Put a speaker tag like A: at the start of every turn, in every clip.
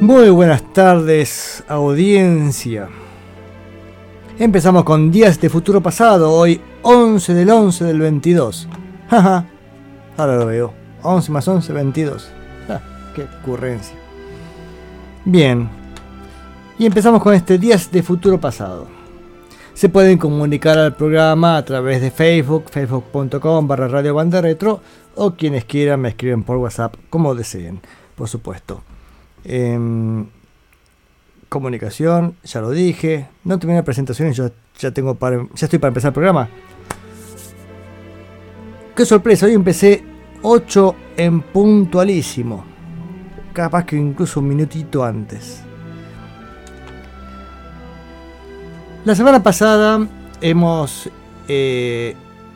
A: Muy buenas tardes, audiencia. Empezamos con Días de Futuro Pasado, hoy 11 del 11 del 22. Jaja, ahora lo veo. 11 más 11, 22. qué ocurrencia. Bien, y empezamos con este Días de Futuro Pasado. Se pueden comunicar al programa a través de Facebook, facebook.com barra Radio Banda Retro, o quienes quieran me escriben por WhatsApp, como deseen, por supuesto. Em, comunicación, ya lo dije. No terminé la presentación y yo ya tengo para, ya estoy para empezar el programa. Qué sorpresa, hoy empecé 8 en puntualísimo. Capaz que incluso un minutito antes. La semana pasada hemos eh,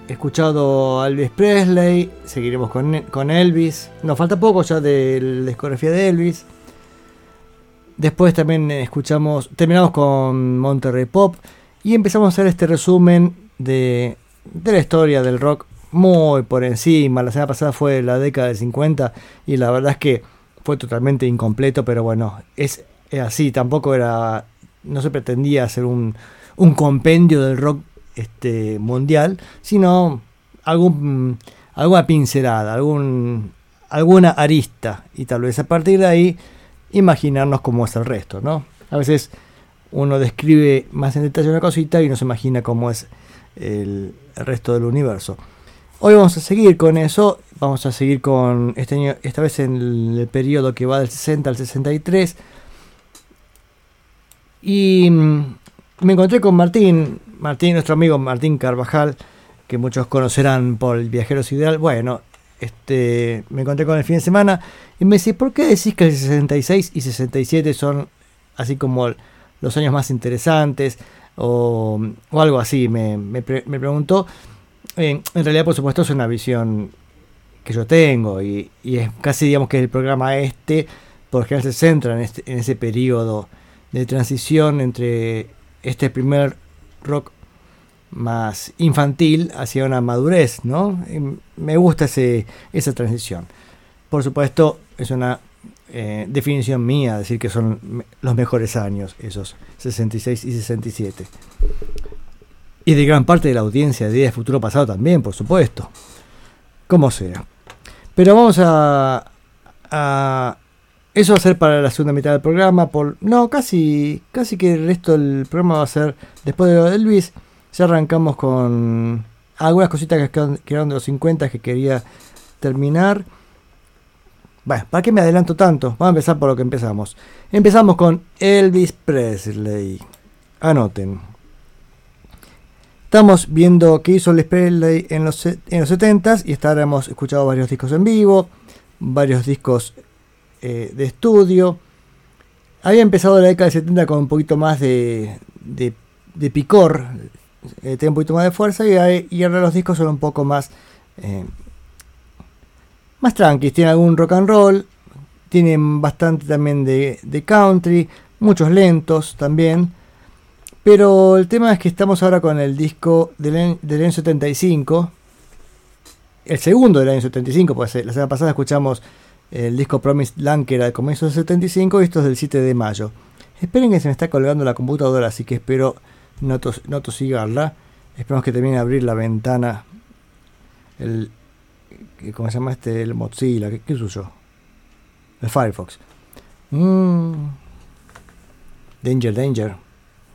A: escuchado a Elvis Presley, seguiremos con, con Elvis. Nos falta poco ya de la discografía de Elvis. Después también escuchamos, terminamos con Monterrey Pop y empezamos a hacer este resumen de, la historia del rock muy por encima. La semana pasada fue la década del 50 y la verdad es que fue totalmente incompleto, pero bueno, es, así, tampoco era, no se pretendía hacer un, un compendio del rock este, mundial, sino algún, alguna pincelada, algún, alguna arista y tal vez a partir de ahí imaginarnos cómo es el resto, ¿no? A veces uno describe más en detalle una cosita y no se imagina cómo es el, resto del universo. Hoy vamos a seguir con eso, vamos a seguir con este año, esta vez en el, periodo que va del 60 al 63. Y mm, me encontré con Martín, Martín, nuestro amigo Martín Carvajal, que muchos conocerán por el Viajero Sideral. Bueno, este, me encontré con el fin de semana y me dice, ¿por qué decís que el 66 y 67 son así como los años más interesantes? O, algo así, me, preguntó. en realidad, por supuesto, es una visión que yo tengo y, es casi, digamos, que el programa este, por ejemplo, se centra en, este, en ese periodo de transición entre este primer rock más infantil hacia una madurez, ¿no? me gusta ese, esa transición. Por supuesto, es una eh, definición mía decir que son los mejores años, esos 66 y 67. Y de gran parte de la audiencia de Día de Futuro Pasado también, por supuesto. Como sea. Pero vamos a, a eso va a ser para la segunda mitad del programa. Por, no, casi, casi que el resto del programa va a ser después de lo de Luis ya arrancamos con algunas cositas que quedaron, de los 50 que quería terminar. Bueno, ¿para qué me adelanto tanto? Vamos a empezar por lo que empezamos. Empezamos con Elvis Presley. Anoten. Estamos viendo qué hizo Elvis Presley en los, en los 70s y hasta ahora hemos escuchado varios discos en vivo, varios discos eh, de estudio. Había empezado la década de 70 con un poquito más de, de, de picor, eh, tiene un poquito más de fuerza y, ahora los discos son un poco más eh, más tranquilos, tienen algún rock and roll, tienen bastante también de, country, muchos lentos también, pero el tema es que estamos ahora con el disco del, año 75, el segundo del año 75, pues la semana pasada escuchamos el disco Promised Land que era del comienzo del 75 y esto es del 7 de mayo. Esperen que se me está colgando la computadora, así que espero no, tosigarla. Esperamos que termine de abrir la ventana. El. ¿Cómo se llama este? El Mozilla. ¿Qué, qué yo? El Firefox. Mm. Danger, danger.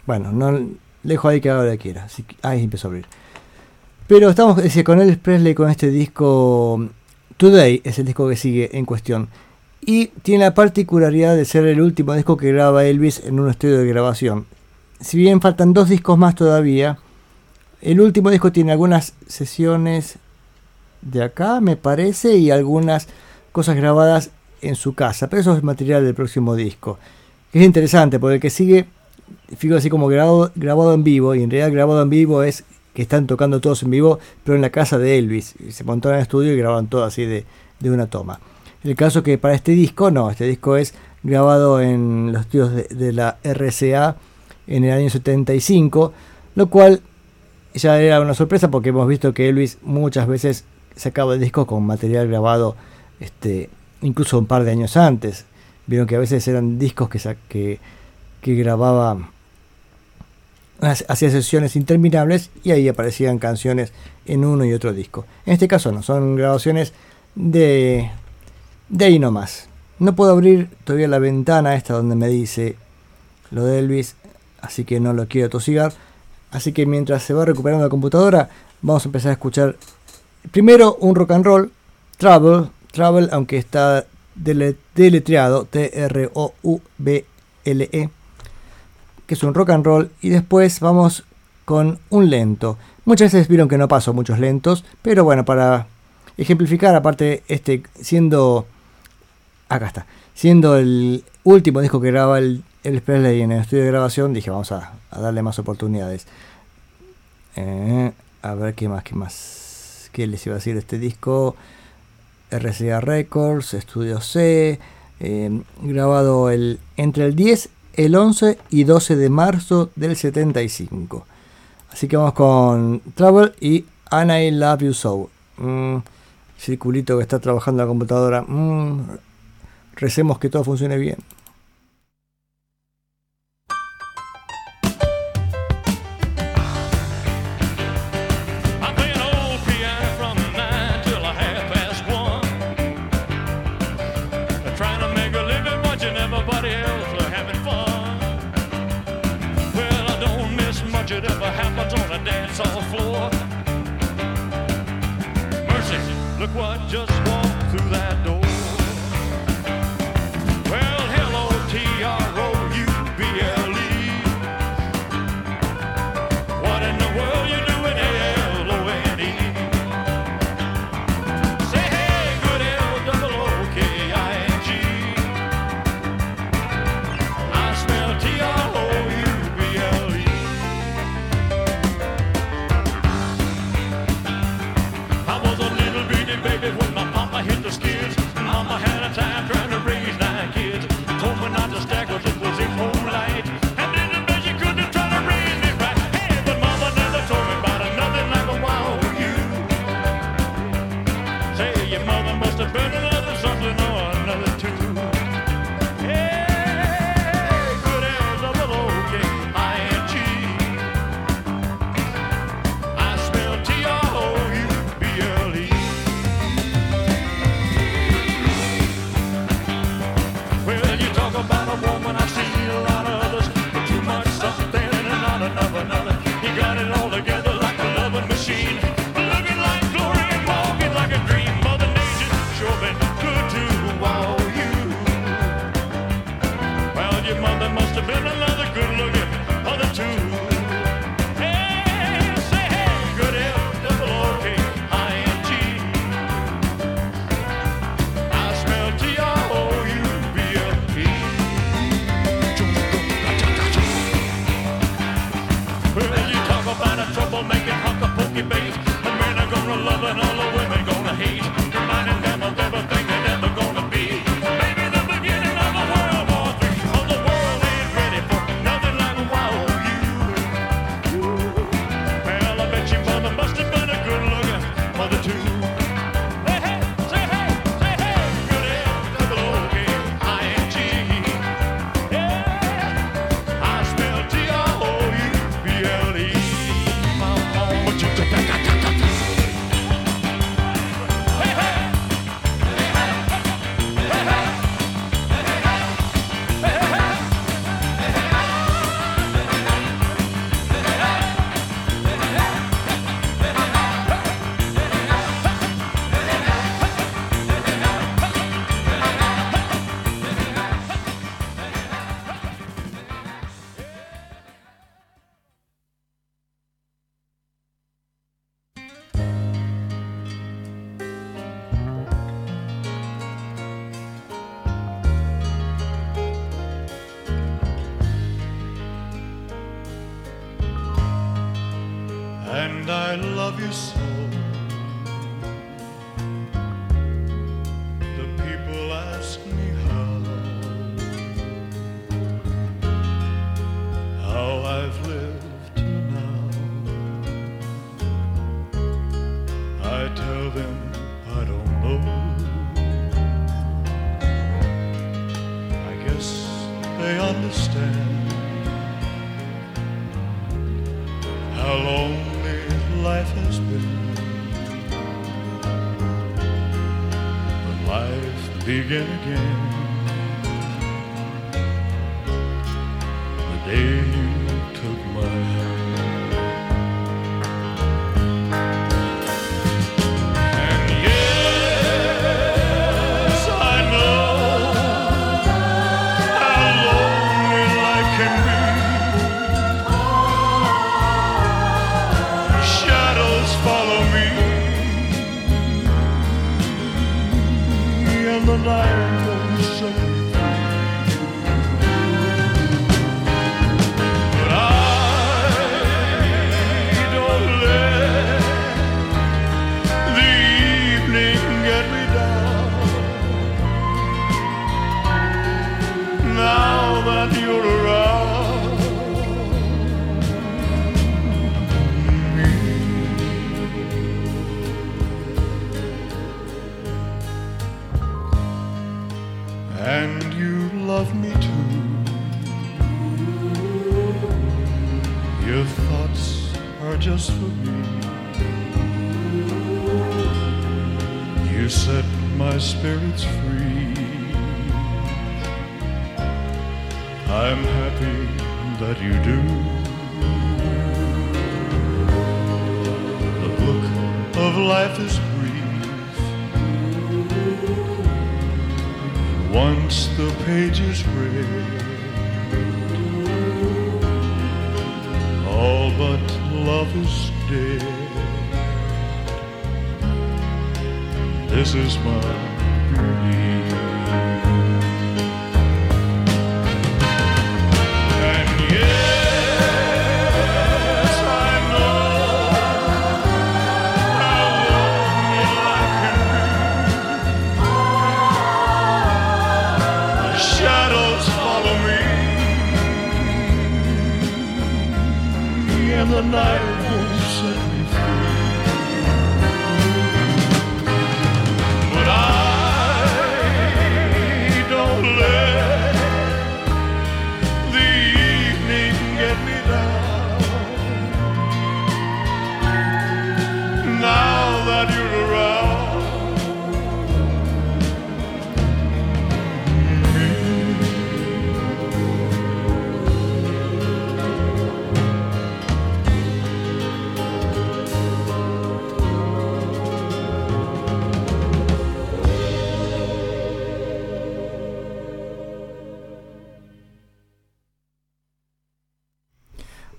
A: Bueno, no dejo ahí que haga lo que quiera. Así ahí empezó a abrir. Pero estamos con Elvis Presley con este disco. Today es el disco que sigue en cuestión. Y tiene la particularidad de ser el último disco que graba Elvis en un estudio de grabación si bien faltan dos discos más todavía, el último disco tiene algunas sesiones de acá, me parece, y algunas cosas grabadas en su casa, pero eso es material del próximo disco.
B: es interesante, porque el que sigue, fíjate así como grabado, grabado en vivo, y en realidad grabado en vivo es que están tocando todos en vivo, pero en la casa de Elvis. Se montaron en el estudio y grabaron todo así de, de una toma. El caso que para este disco, no, este disco es grabado en los estudios de, la RCA en el año 75, lo cual ya era una sorpresa porque hemos visto que Elvis muchas veces sacaba el disco con material grabado este, incluso un par de años antes. Vieron que a veces eran discos que, que, que grababa hacía sesiones interminables y ahí aparecían canciones en uno y otro disco. En este caso no, son grabaciones de, de ahí nomás. No puedo abrir todavía la ventana esta donde me dice lo de Elvis, así que no lo quiero tosigar. Así que mientras se va recuperando la computadora, vamos a empezar a escuchar primero un rock and roll, Trouble, Trouble, aunque está deletreado, T-R-O-U-B-L-E que es un rock and roll, y después vamos con un lento. Muchas veces vieron que no paso muchos lentos, pero bueno, para ejemplificar, aparte, este siendo. Acá está. Siendo el último disco que graba el, el en el estudio de grabación, dije, vamos a, darle más oportunidades. Eh, a ver qué más, qué más. ¿Qué les iba a decir este disco? RCA Records, Estudio C, eh, grabado el, entre el 10 el 11 y 12 de marzo del 75. Así que vamos con Trouble y And I Love You So. Mm, circulito que está trabajando la computadora. Mm, recemos que todo funcione bien.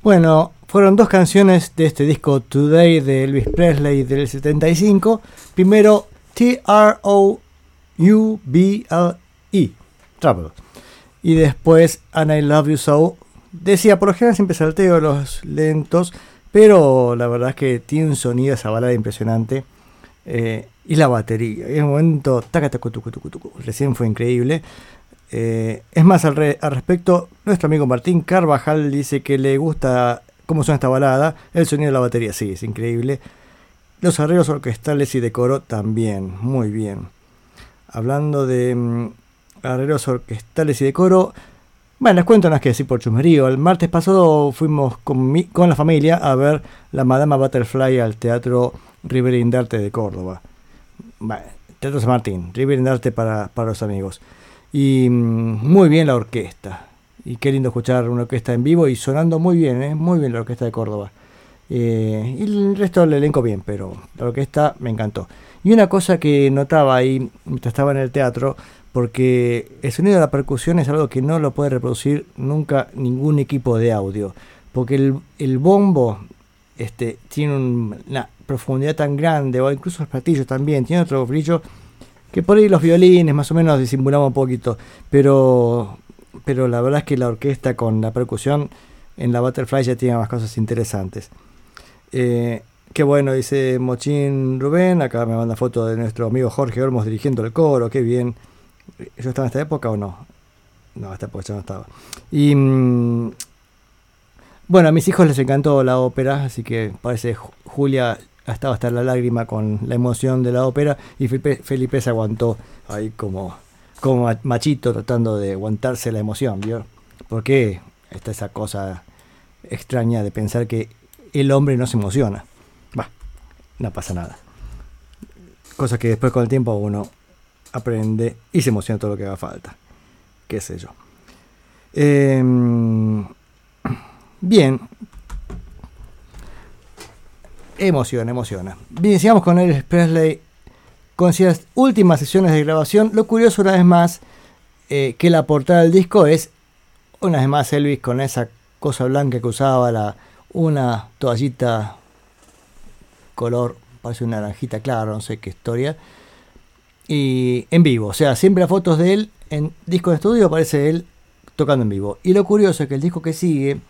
A: Bueno, fueron dos canciones de este disco Today de Elvis Presley del 75. Primero T-R-O-U-B-L-E, Trouble. Y después And I Love You So. Decía, por lo general siempre salteo los lentos, pero la verdad es que tiene un sonido esa balada impresionante. Eh, y la batería, en un momento, taca, tucu, recién fue increíble. Eh, es más, al, re- al respecto, nuestro amigo Martín Carvajal dice que le gusta cómo suena esta balada, el sonido de la batería, sí, es increíble. Los arreglos orquestales y de coro también, muy bien. Hablando de mm, arreglos orquestales y de coro, bueno, les cuento unas que decir por chumerío. El martes pasado fuimos con, mi- con la familia a ver la Madama Butterfly al Teatro River Indarte de Córdoba. Bueno, Teatro San Martín, River Indarte para, para los amigos. Y mm, muy bien la orquesta. Y qué lindo escuchar una orquesta en vivo y sonando muy bien, ¿eh? muy bien la orquesta de Córdoba. Eh, y el resto del elenco bien, pero la orquesta me encantó. Y una cosa que notaba ahí mientras estaba en el teatro, porque el sonido de la percusión es algo que no lo puede reproducir nunca ningún equipo de audio. Porque el, el bombo este, tiene un- una profundidad tan grande, o incluso los platillos también, tiene otro brillo que por ahí los violines más o menos disimulaban un poquito, pero, pero la verdad es que la orquesta con la percusión en la Butterfly ya tiene más cosas interesantes. Eh, Qué bueno, dice Mochín Rubén. Acá me manda foto de nuestro amigo Jorge Olmos dirigiendo el coro. Qué bien. ¿Yo estaba en esta época o no? No, esta época ya no estaba. Y mm, bueno, a mis hijos les encantó la ópera, así que parece Julia ha estado hasta la lágrima con la emoción de la ópera y Felipe, se aguantó ahí como, como machito tratando de aguantarse la emoción, ¿vio? Porque está esa cosa extraña de pensar que el hombre no se emociona. Va, no pasa nada. Cosa que después con el tiempo uno aprende y se emociona todo lo que haga falta. Qué sé yo. Em, bien, Emociona, emociona. Bien, sigamos con Elvis Presley. Con las últimas sesiones de grabación, lo curioso una vez más eh, que la portada del disco es una vez más Elvis con esa cosa blanca que usaba, la, una toallita color, parece una naranjita claro, no sé qué historia. Y en vivo, o sea, siempre las fotos de él en disco de estudio aparece él tocando en vivo. Y lo curioso es que el disco que sigue,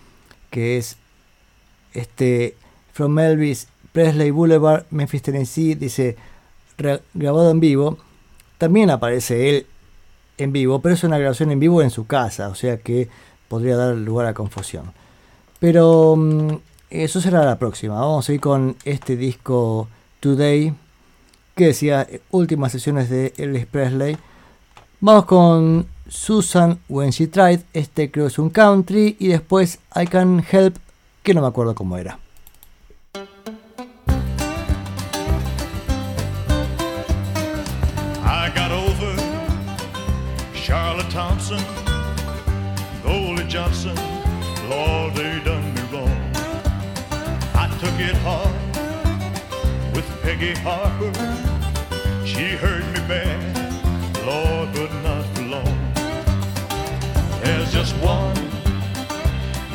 A: que es este From Elvis Presley Boulevard, Memphis, Tennessee, dice grabado en vivo. También aparece él en vivo, pero es una grabación en vivo en su casa, o sea que podría dar lugar a confusión. Pero mm, eso será la próxima. Vamos a ir con este disco Today, que decía últimas sesiones de Elvis Presley. Vamos con Susan When She Tried, este creo es un country, y después I Can Help, que no me acuerdo cómo era.
B: Peggy Harper. She hurt me bad, Lord, but not for long. There's just one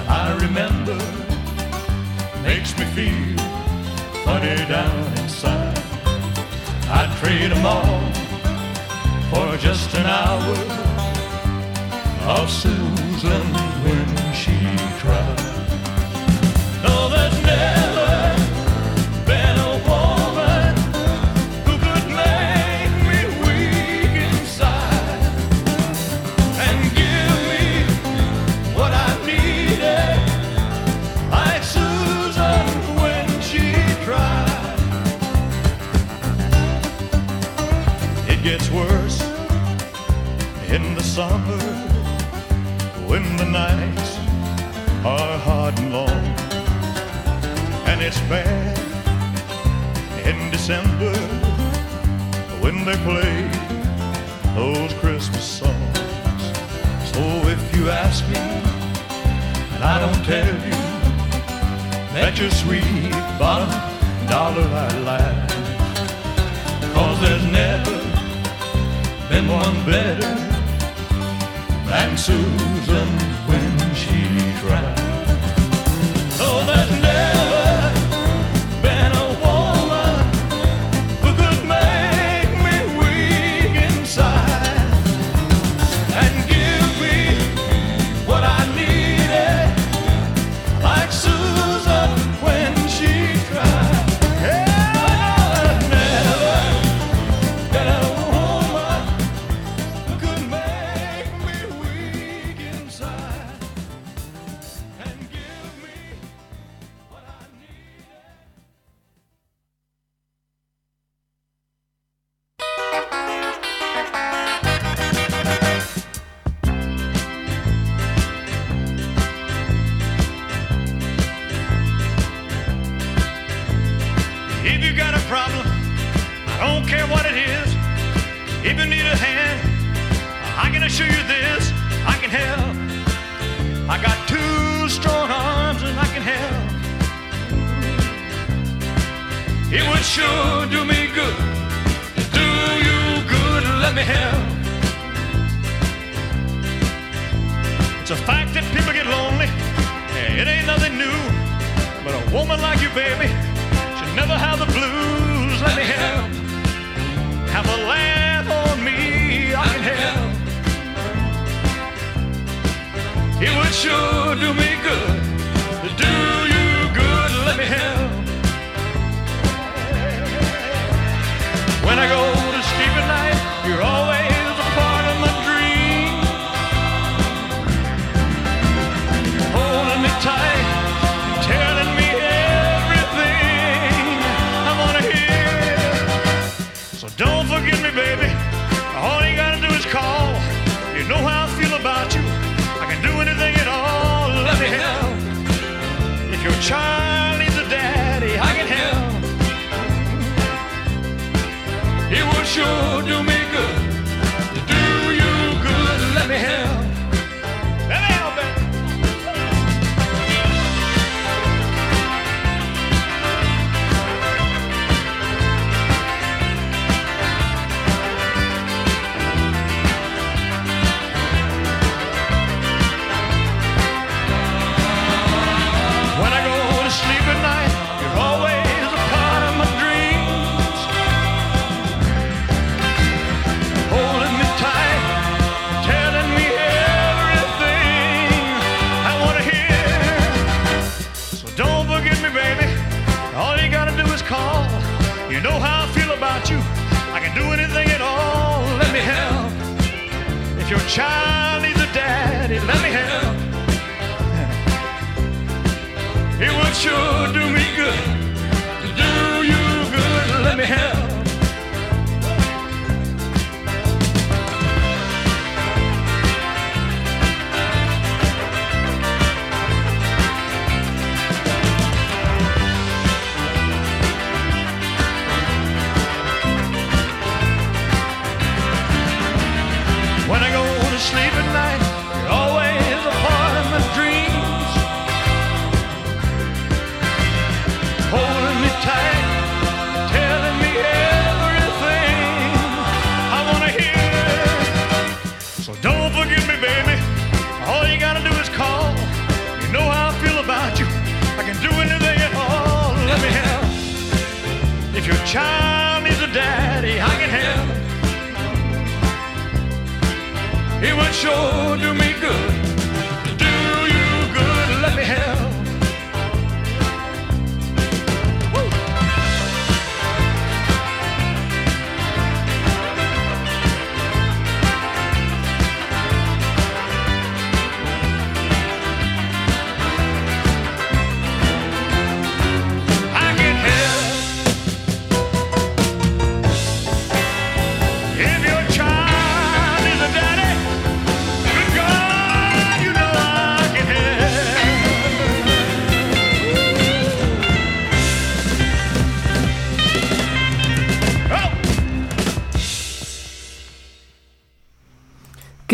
B: I remember, makes me feel funny down inside. I'd trade them all for just an hour of Susan when summer when the nights are hard and long. And it's bad in December when they play those Christmas songs. So if you ask me, and I don't tell you, that your sweet bottom dollar I lie. Cause there's never been one better and Susan when she cried. Oh, there's never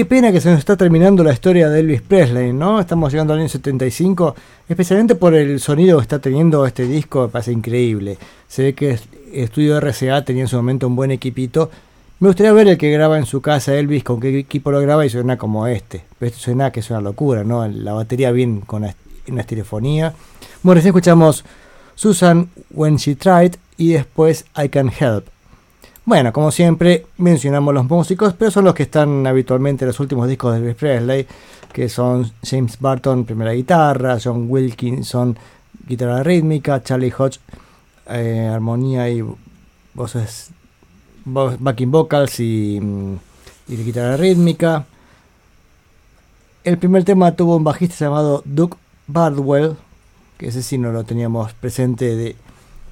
A: pena que se nos está terminando la historia de Elvis Presley, ¿no? Estamos llegando al año 75, especialmente por el sonido que está teniendo este disco, me parece increíble. Se ve que estudio RCA tenía en su momento un buen equipito. Me gustaría ver el que graba en su casa Elvis, con qué equipo lo graba y suena como este. Pero esto suena que es una locura, ¿no? La batería bien con una estereofonía. Bueno, recién escuchamos Susan When She Tried y después I Can Help. Bueno, como siempre, mencionamos los músicos, pero son los que están habitualmente en los últimos discos de Elvis Presley, que son James Barton, primera guitarra, John Wilkinson, guitarra rítmica, Charlie Hodge, eh, armonía y voces, vo- backing vocals y, mm, y guitarra rítmica. El primer tema tuvo un bajista llamado Duke Bardwell, que ese sí no lo teníamos presente de,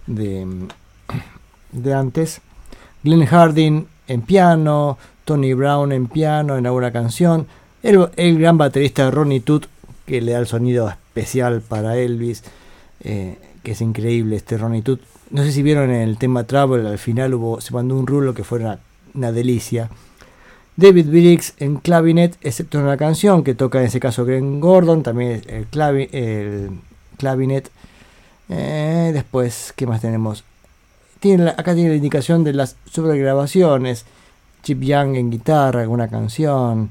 A: mm, de antes. Glenn Harding en piano, Tony Brown en piano en alguna canción, el, gran baterista Ronnie Toot que le da el sonido especial para Elvis, eh, que es increíble este Ronnie Toot. No sé si vieron en el tema Travel, al final hubo, se mandó un rulo que fue una, una delicia. David Briggs en clavinet, excepto en una canción que toca en ese caso Glenn Gordon, también el, clavi- el clavinet. Eh, después, ¿qué más tenemos? Tiene acá tiene la indicación de las sobregrabaciones. Chip Young en guitarra, alguna canción.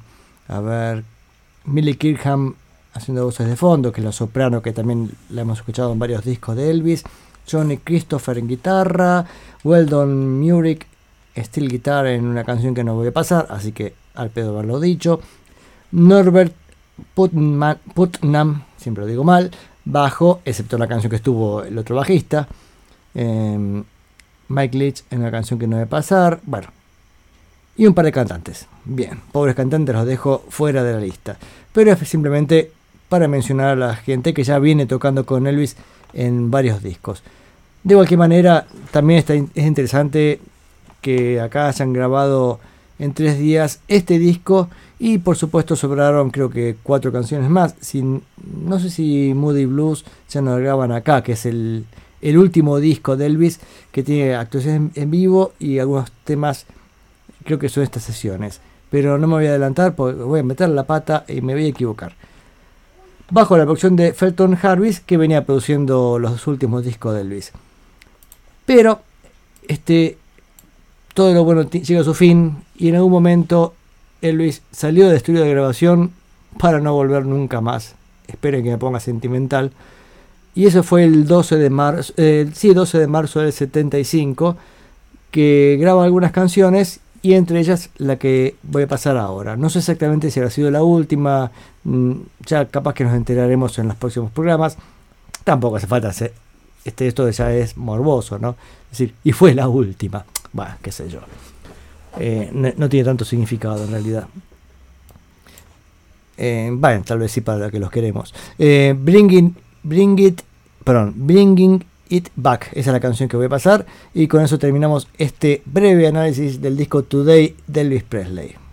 A: A ver, Millie Kirkham haciendo voces de fondo, que es la soprano que también la hemos escuchado en varios discos de Elvis. Johnny Christopher en guitarra. Weldon Murick steel guitar en una canción que no voy a pasar, así que al pedo haberlo dicho. Norbert Putnam, siempre lo digo mal, bajo, excepto la canción que estuvo el otro bajista. Em, Mike Leach en una canción que no a pasar. Bueno, y un par de cantantes. Bien, pobres cantantes los dejo fuera de la lista. Pero es simplemente para mencionar a la gente que ya viene tocando con Elvis en varios discos. De cualquier manera, también está, es interesante que acá hayan grabado en tres días este disco y por supuesto sobraron creo que cuatro canciones más. Sin, no sé si Moody Blues ya no lo graban acá, que es el, el último disco de Elvis que tiene actuaciones en, vivo y algunos temas
B: creo que son estas sesiones. Pero no me voy a adelantar porque voy a meter la pata y me voy a equivocar. Bajo la producción de Felton Harris, que venía produciendo los últimos discos de Elvis. Pero, este, todo lo bueno llega a su fin y en algún momento Elvis salió del estudio de grabación para no volver nunca más. Esperen que me ponga sentimental. Y eso fue el 12 de marzo, eh, sí, 12 de marzo del 75, que graba algunas canciones y entre ellas la que voy a pasar ahora. No sé exactamente si habrá sido la última, mm, ya capaz que nos enteraremos en los próximos programas. Tampoco hace falta hacer, este, esto ya es morboso, ¿no? Es decir, y fue la última. Bueno, qué sé yo. Eh, no, tiene tanto significado en realidad. Eh, bueno, tal vez sí para que los queremos. Eh, bring, bring It, perdón, Bringing It Back, esa es la canción que voy a pasar y con eso terminamos este breve análisis del disco Today de Elvis Presley.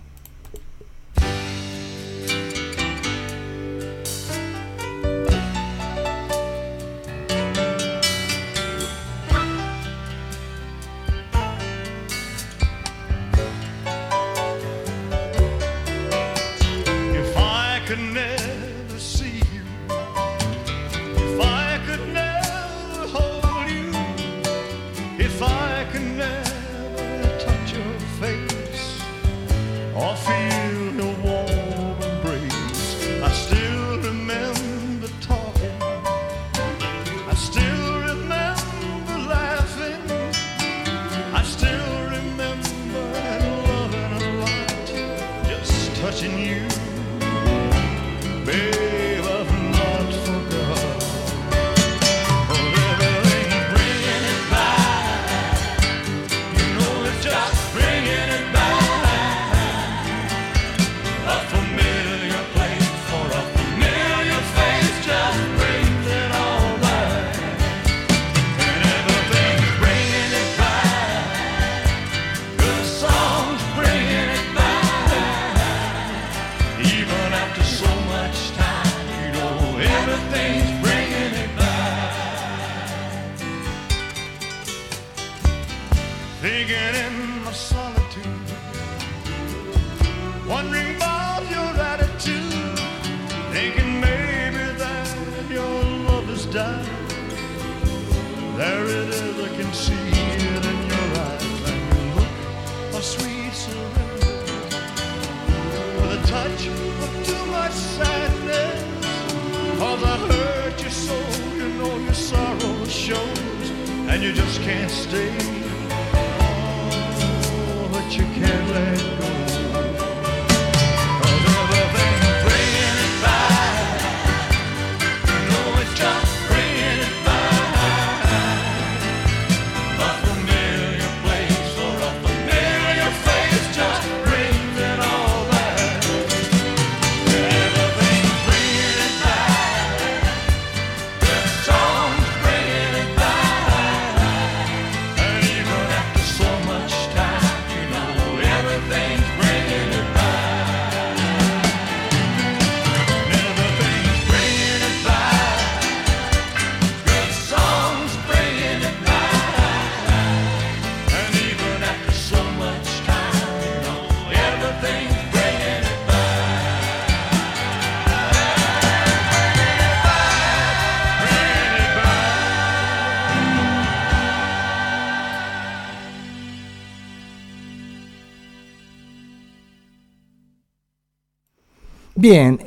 B: Bien,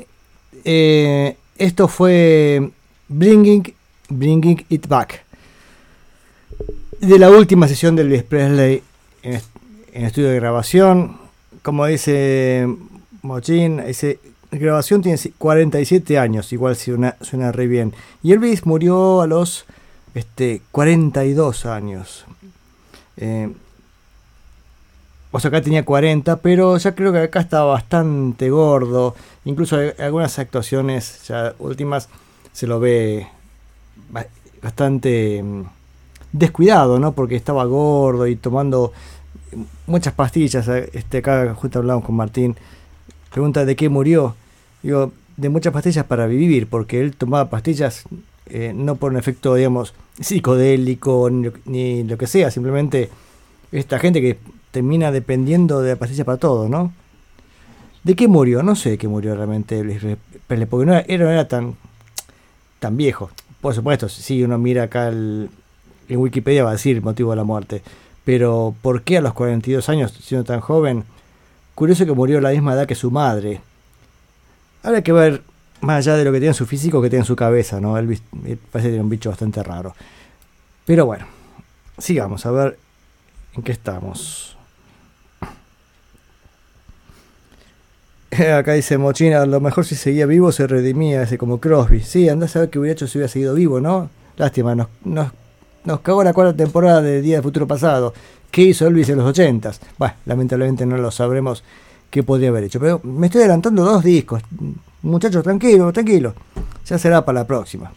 B: eh, esto fue Bringing, Bringing It Back. De la última sesión del Elvis Presley en, estudio de grabación, como dice Mochin, esa grabación tiene 47 años, igual suena, suena re bien. Y Elvis murió a los este, 42 años. Eh, o sea, acá tenía 40, pero ya creo que acá estaba bastante gordo. Incluso algunas actuaciones ya últimas se lo ve bastante mm, descuidado, ¿no? Porque estaba gordo y tomando muchas pastillas. Este, acá justo hablamos con Martín. Pregunta de qué murió. Digo, de muchas pastillas para vivir, porque él tomaba pastillas eh, no por un efecto, digamos, psicodélico ni, lo que sea, simplemente esta gente que
A: termina dependiendo de la pastilla para todo, ¿no? ¿De qué murió? No sé de qué murió realmente Elvis Presley, porque no era, era tan, tan viejo. Por supuesto, si uno mira acá el, en Wikipedia va a decir el motivo de la muerte. Pero ¿por qué a los 42 años, siendo tan joven? Curioso que murió a la misma edad que su madre. Habrá que ver, más allá de lo que tiene en su físico, que tiene en su cabeza, ¿no? Elvis parece que tiene un bicho bastante raro. Pero bueno, sigamos a ver en qué estamos. Acá dice Mochina, a lo mejor si seguía vivo se redimía ese como Crosby. Sí, anda a saber qué hubiera hecho si hubiera seguido vivo, ¿no? Lástima, nos, nos, nos cagó la cuarta temporada de Día del Futuro Pasado. ¿Qué hizo Elvis en los ochentas? Bueno, lamentablemente no lo sabremos qué podría haber hecho. Pero me estoy adelantando dos discos. Muchachos, tranquilo, tranquilo. Ya será para la próxima.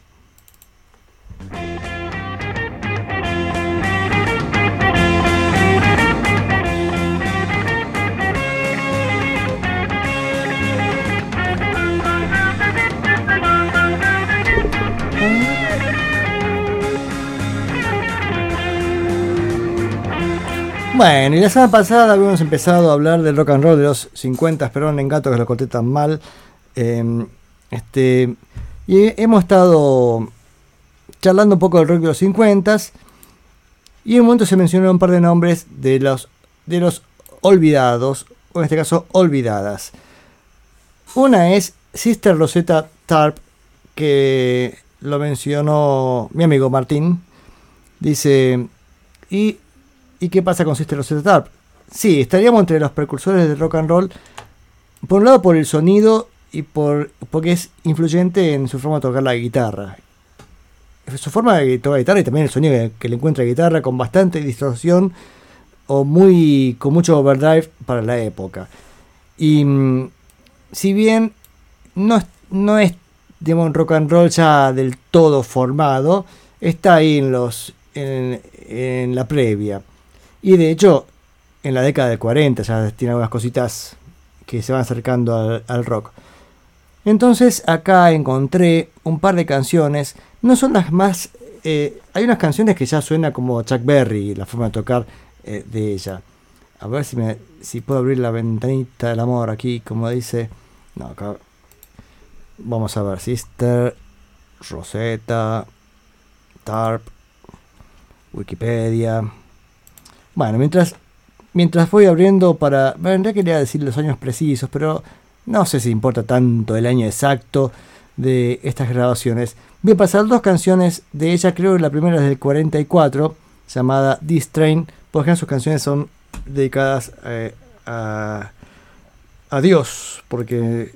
A: Bueno, y la semana pasada habíamos empezado a hablar del rock and roll de los 50, perdón en gato que lo conté tan mal. Em, este, y hemos estado charlando un poco del rock de los 50 y en un momento se mencionaron un par de nombres de los, de los olvidados, o en este caso olvidadas. Una es Sister Rosetta Tarp, que lo mencionó mi amigo Martín. Dice, y ¿Y qué pasa con Sister of Tarp? Sí, estaríamos entre los precursores del rock and roll. Por un lado por el sonido y por porque es influyente en su forma de tocar la guitarra. Su forma de tocar la guitarra y también el sonido que, le encuentra la guitarra con bastante distorsión o muy con mucho overdrive para la época. Y mm, si bien no, no es digamos, un rock and roll ya del todo formado, está ahí en los en la previa. Y de hecho, en la década del 40 ya tiene algunas cositas que se van acercando al, rock. Entonces acá encontré un par de canciones, no son las más... Eh, hay unas canciones que ya suena como Chuck Berry, la forma de tocar eh, de ella. A ver si, me, si puedo abrir la ventanita del amor aquí, como dice... No, acá... Vamos a ver, Sister, Rosetta, Tarp, Wikipedia. Bueno, mientras, mientras voy abriendo para... En realidad quería decir los años precisos, pero no sé si importa tanto el año exacto de estas grabaciones. Voy a pasar dos canciones de ella, creo que la primera es del 44, llamada This Train, porque sus canciones son dedicadas eh, a, a Dios, porque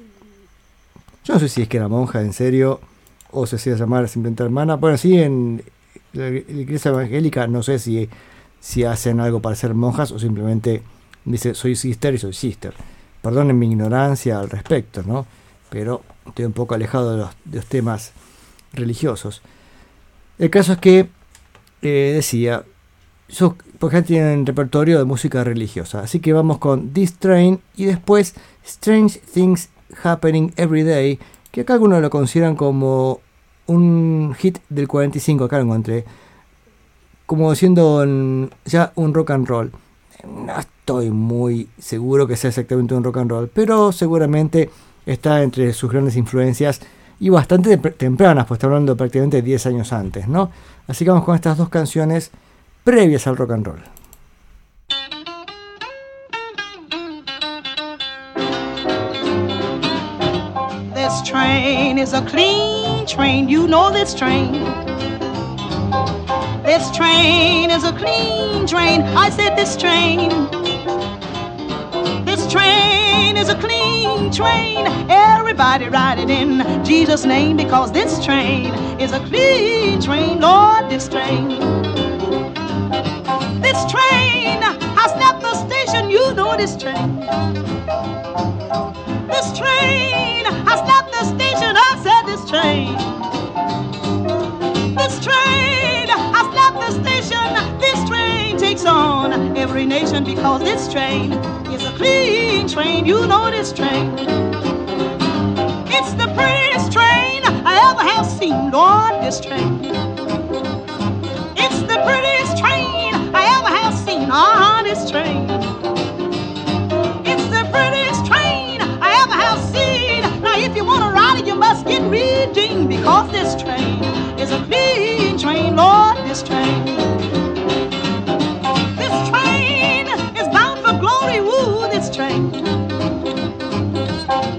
A: yo no sé si es que era monja en serio, o se hacía llamar simplemente hermana. Bueno, sí, en la iglesia evangélica no sé si si hacen algo para ser monjas o simplemente dice soy sister y soy sister. Perdonen mi ignorancia al respecto, ¿no? Pero estoy un poco alejado de los, temas religiosos. El caso es que, eh, decía, porque tienen repertorio de música religiosa. Así que vamos con This Train y después Strange Things Happening Every Day, que acá algunos lo consideran como un hit del 45, acá lo encontré como siendo ya un rock and roll. No estoy muy seguro que sea exactamente un rock and roll, pero seguramente está entre sus grandes influencias y bastante tempranas, pues está hablando prácticamente 10 años antes, ¿no? Así que vamos con estas dos canciones previas al rock and roll.
C: This train is a clean train, you know this train. This train is a clean train. I said this train. This train is a clean train. Everybody ride it in Jesus' name because this train is a clean train. Lord, this train. This train has left the station. You know this train. This train has left the station. I said this train. This train the station this train takes on every nation because this train is a clean train. You know this train. It's the prettiest train I ever have seen. Lord, this train. It's the prettiest train I ever have seen. On this train. It's the prettiest train I ever have seen. Now, if you want to ride it, you must get reading because this train is a clean train, Lord, this train. This train is bound for glory, woo, this train.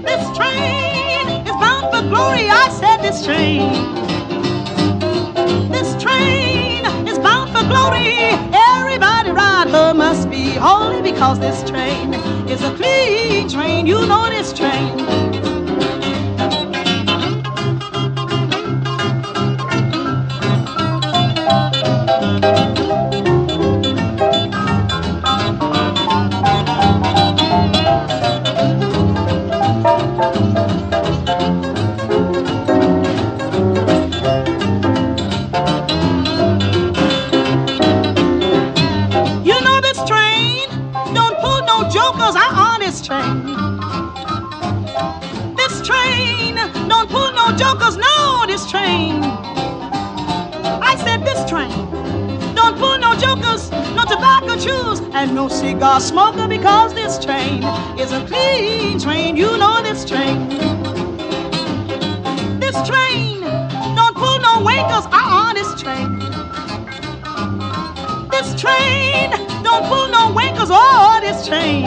C: This train is bound for glory, I said this train. This train is bound for glory, everybody ride her must be holy because this train is a clean train, you know this train. And no cigar smoker because this train is a clean train. You know this train. This train don't pull no winkers. I on this train. This train don't pull no winkers. Oh, this train.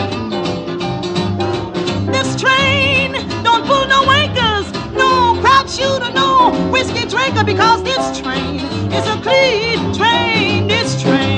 C: This train don't pull no winkers. No crowd shooter, no whiskey drinker because this train is a clean train. This train.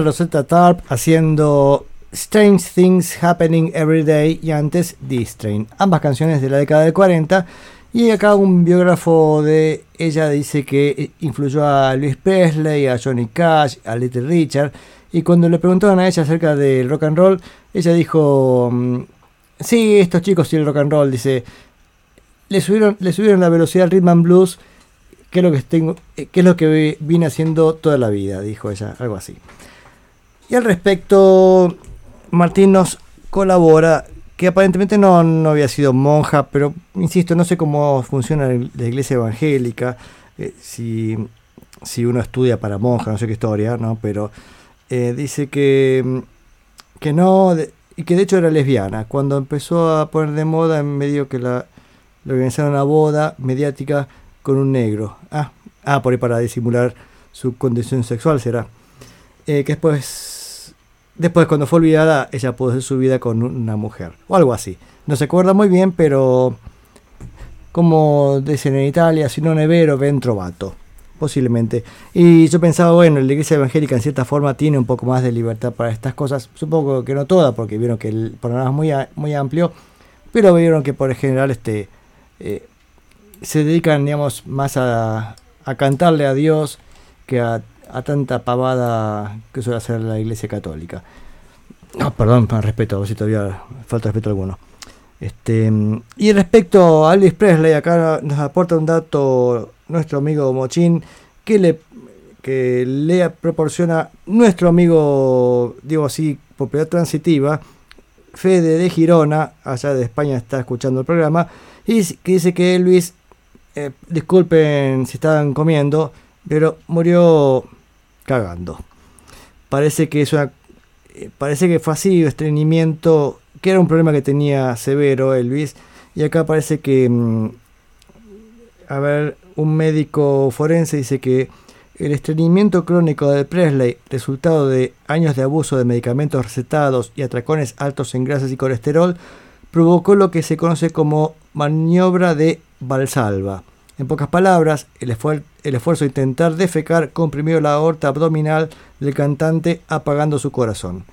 A: Rosetta Tarp haciendo Strange Things Happening Every Day y antes This Train, ambas canciones de la década de 40. Y acá un biógrafo de ella dice que influyó a Luis Presley, a Johnny Cash, a Little Richard. Y cuando le preguntaron a ella acerca del rock and roll, ella dijo: mm, Sí, estos chicos y el rock and roll, dice, le subieron, le subieron la velocidad al rhythm and blues, que es lo que tengo, eh, que es lo que vine haciendo toda la vida, dijo ella, algo así. Y al respecto, Martín nos colabora que aparentemente no, no había sido monja, pero insisto, no sé cómo funciona la iglesia evangélica, eh, si, si uno estudia para monja, no sé qué historia, ¿no? Pero eh, dice que, que no, y que de hecho era lesbiana. Cuando empezó a poner de moda, en medio que la, organizaron una boda mediática, con un negro. Ah, ah por ahí para disimular su condición sexual será. Eh, que después, después cuando fue olvidada, ella pudo hacer su vida con una mujer. O algo así. No se acuerda muy bien, pero como dicen en Italia, si no nevero, ven trovato. Posiblemente. Y yo pensaba, bueno, la iglesia evangélica en cierta forma tiene un poco más de libertad para estas cosas. Supongo que no toda, porque vieron que el panorama es muy, muy amplio. Pero vieron que por el general este, eh, se dedican, digamos, más a, a cantarle a Dios que a, a tanta pavada que suele hacer la iglesia católica. No, perdón, respeto, si todavía falta respeto alguno. Este, y respecto a Elvis Presley, acá nos aporta un dato nuestro amigo Mochín que le, que le proporciona nuestro amigo, digo así, propiedad transitiva, Fede de Girona, allá de España está escuchando el programa, y que dice que Elvis, eh, disculpen si estaban comiendo, pero murió cagando. Parece que es una eh, parece que fue así, estreñimiento, que era un problema que tenía severo Elvis. Y acá parece que, mm, a ver, un médico forense dice que el estreñimiento crónico de Presley, resultado de años de abuso de medicamentos recetados y atracones altos en grasas y colesterol, provocó lo que se conoce como maniobra de Valsalva. En pocas palabras, el, esfuer- el esfuerzo de intentar defecar comprimió la aorta abdominal del cantante apagando su corazón.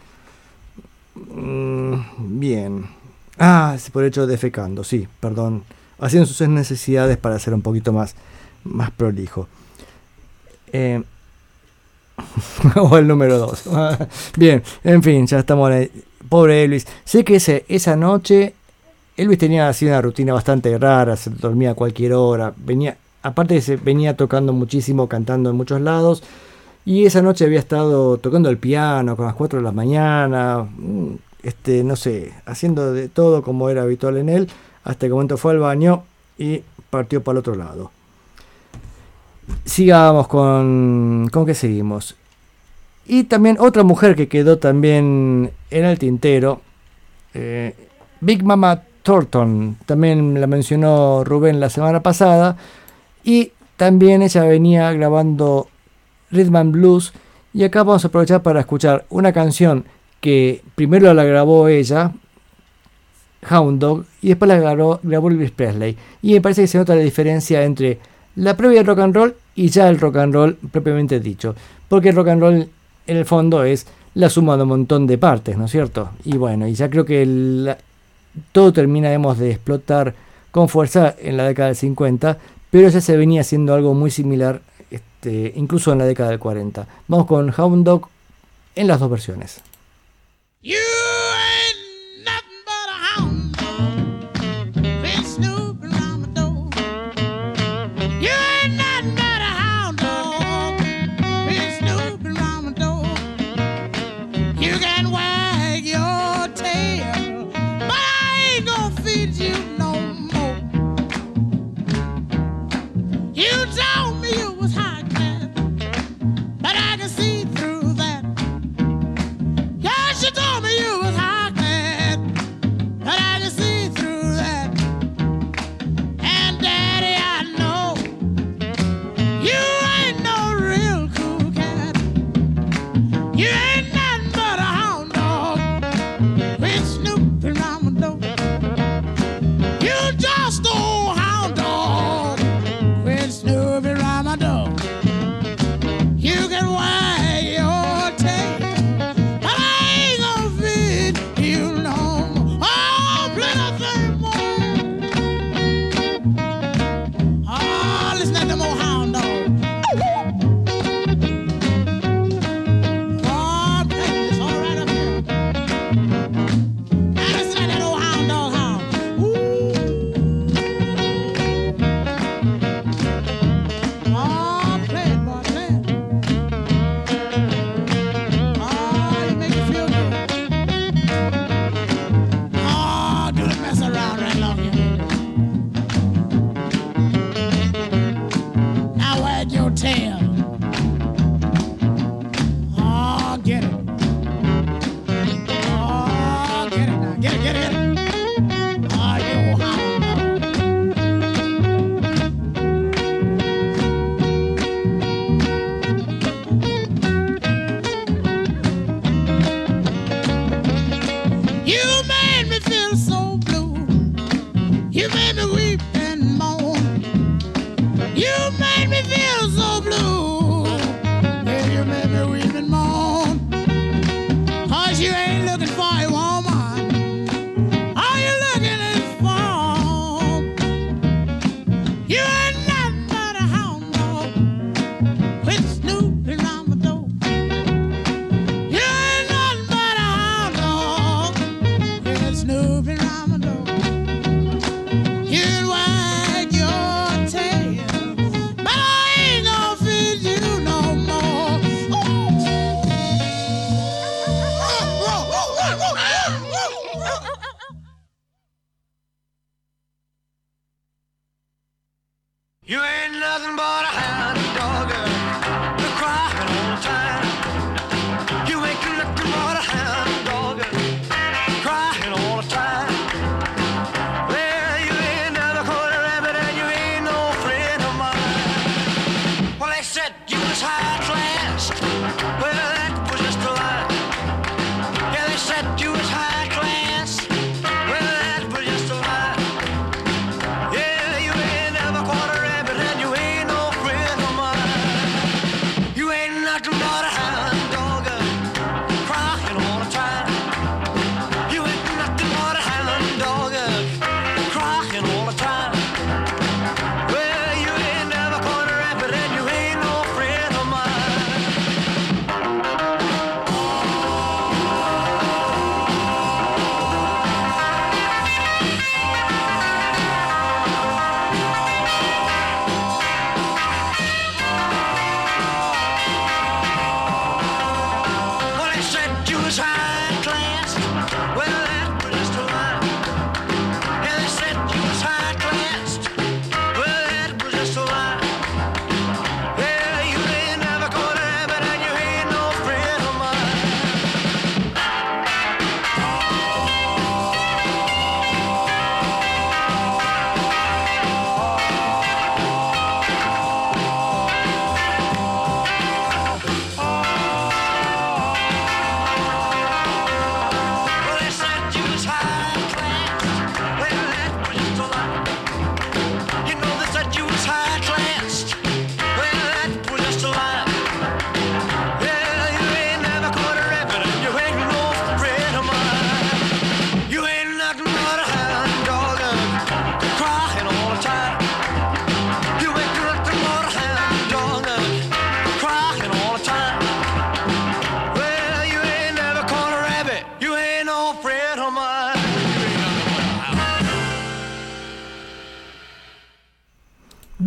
A: Mm, bien. Ah, por hecho defecando, sí, perdón. Haciendo sus necesidades para ser un poquito más, más prolijo. Eh, o el número 2. Bien, en fin, ya estamos. Pobre Elvis. Sé que ese, esa noche Elvis tenía así una rutina bastante rara, se dormía a cualquier hora, venía, aparte se venía tocando muchísimo, cantando en muchos lados, y esa noche había estado tocando el piano con las 4 de la mañana, mm, este, no sé, haciendo de todo como era habitual en él, hasta que momento fue al baño y partió para el otro lado. Sigamos con. ¿Con qué seguimos? Y también otra mujer que quedó también en el tintero. eh, Big Mama Thornton. También la mencionó Rubén la semana pasada. Y también ella venía grabando Rhythm and Blues. Y acá vamos a aprovechar para escuchar una canción que primero la grabó ella, Hound Dog, y después la grabó, Elvis Presley. Y me parece que se nota la diferencia entre la previa rock and roll y ya el rock and roll propiamente dicho. Porque el rock and roll en el fondo es la suma de un montón de partes, ¿no es cierto? Y bueno, y ya creo que el- todo terminaremos de explotar con fuerza en la década del 50, pero ya se venía haciendo algo muy similar este, incluso en la década del 40. Vamos con Hound Dog en las dos versiones.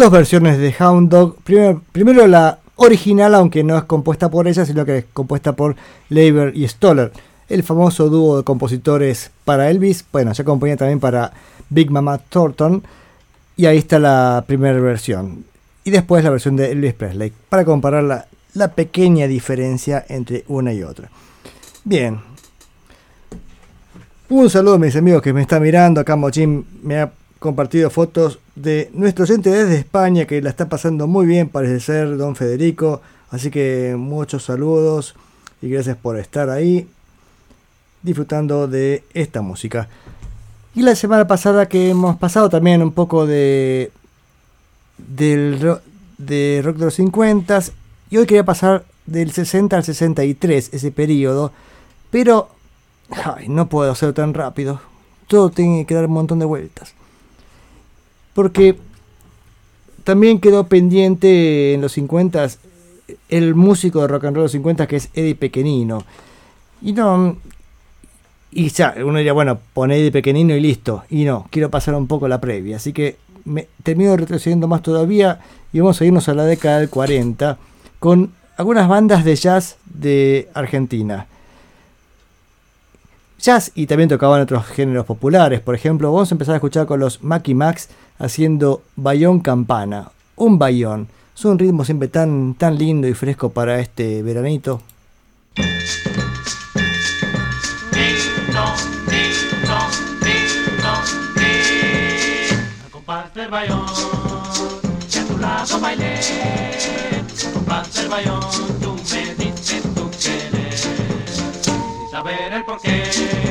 A: Dos versiones de Hound Dog. Primero, primero la original, aunque no es compuesta por ella, sino que es compuesta por Leiber y Stoller. El famoso dúo de compositores para Elvis. Bueno, ya acompaña también para Big Mama Thornton. Y ahí está la primera versión. Y después la versión de Elvis Presley. Para comparar la, la pequeña diferencia entre una y otra. Bien, un saludo a mis amigos que me están mirando. Acá Mochín me ha compartido fotos de nuestro oyente desde España que la está pasando muy bien, parece ser, don Federico. Así que muchos saludos y gracias por estar ahí disfrutando de esta música. Y la semana pasada que hemos pasado también un poco de del de rock de los 50 y hoy quería pasar del 60 al 63 ese periodo, pero no puedo hacerlo tan rápido. Todo tiene que dar un montón de vueltas. Porque también quedó pendiente en los 50 el músico de rock and roll de los 50 que es Eddie Pequenino. Y no y ya, uno diría, bueno, pone Eddie Pequenino y listo. Y no, quiero pasar un poco la previa. Así que me termino retrocediendo más todavía y vamos a irnos a la década del 40 con algunas bandas de jazz de Argentina. Jazz y también tocaban otros géneros populares. Por ejemplo, vamos a empezar a escuchar con los Mackie Max haciendo Bayón Campana. Un bayón. Es un ritmo siempre tan, tan lindo y fresco para este veranito.
D: Compás del bayón, a tu lado bayón, tú me dices tu querer. Sin saber el porqué,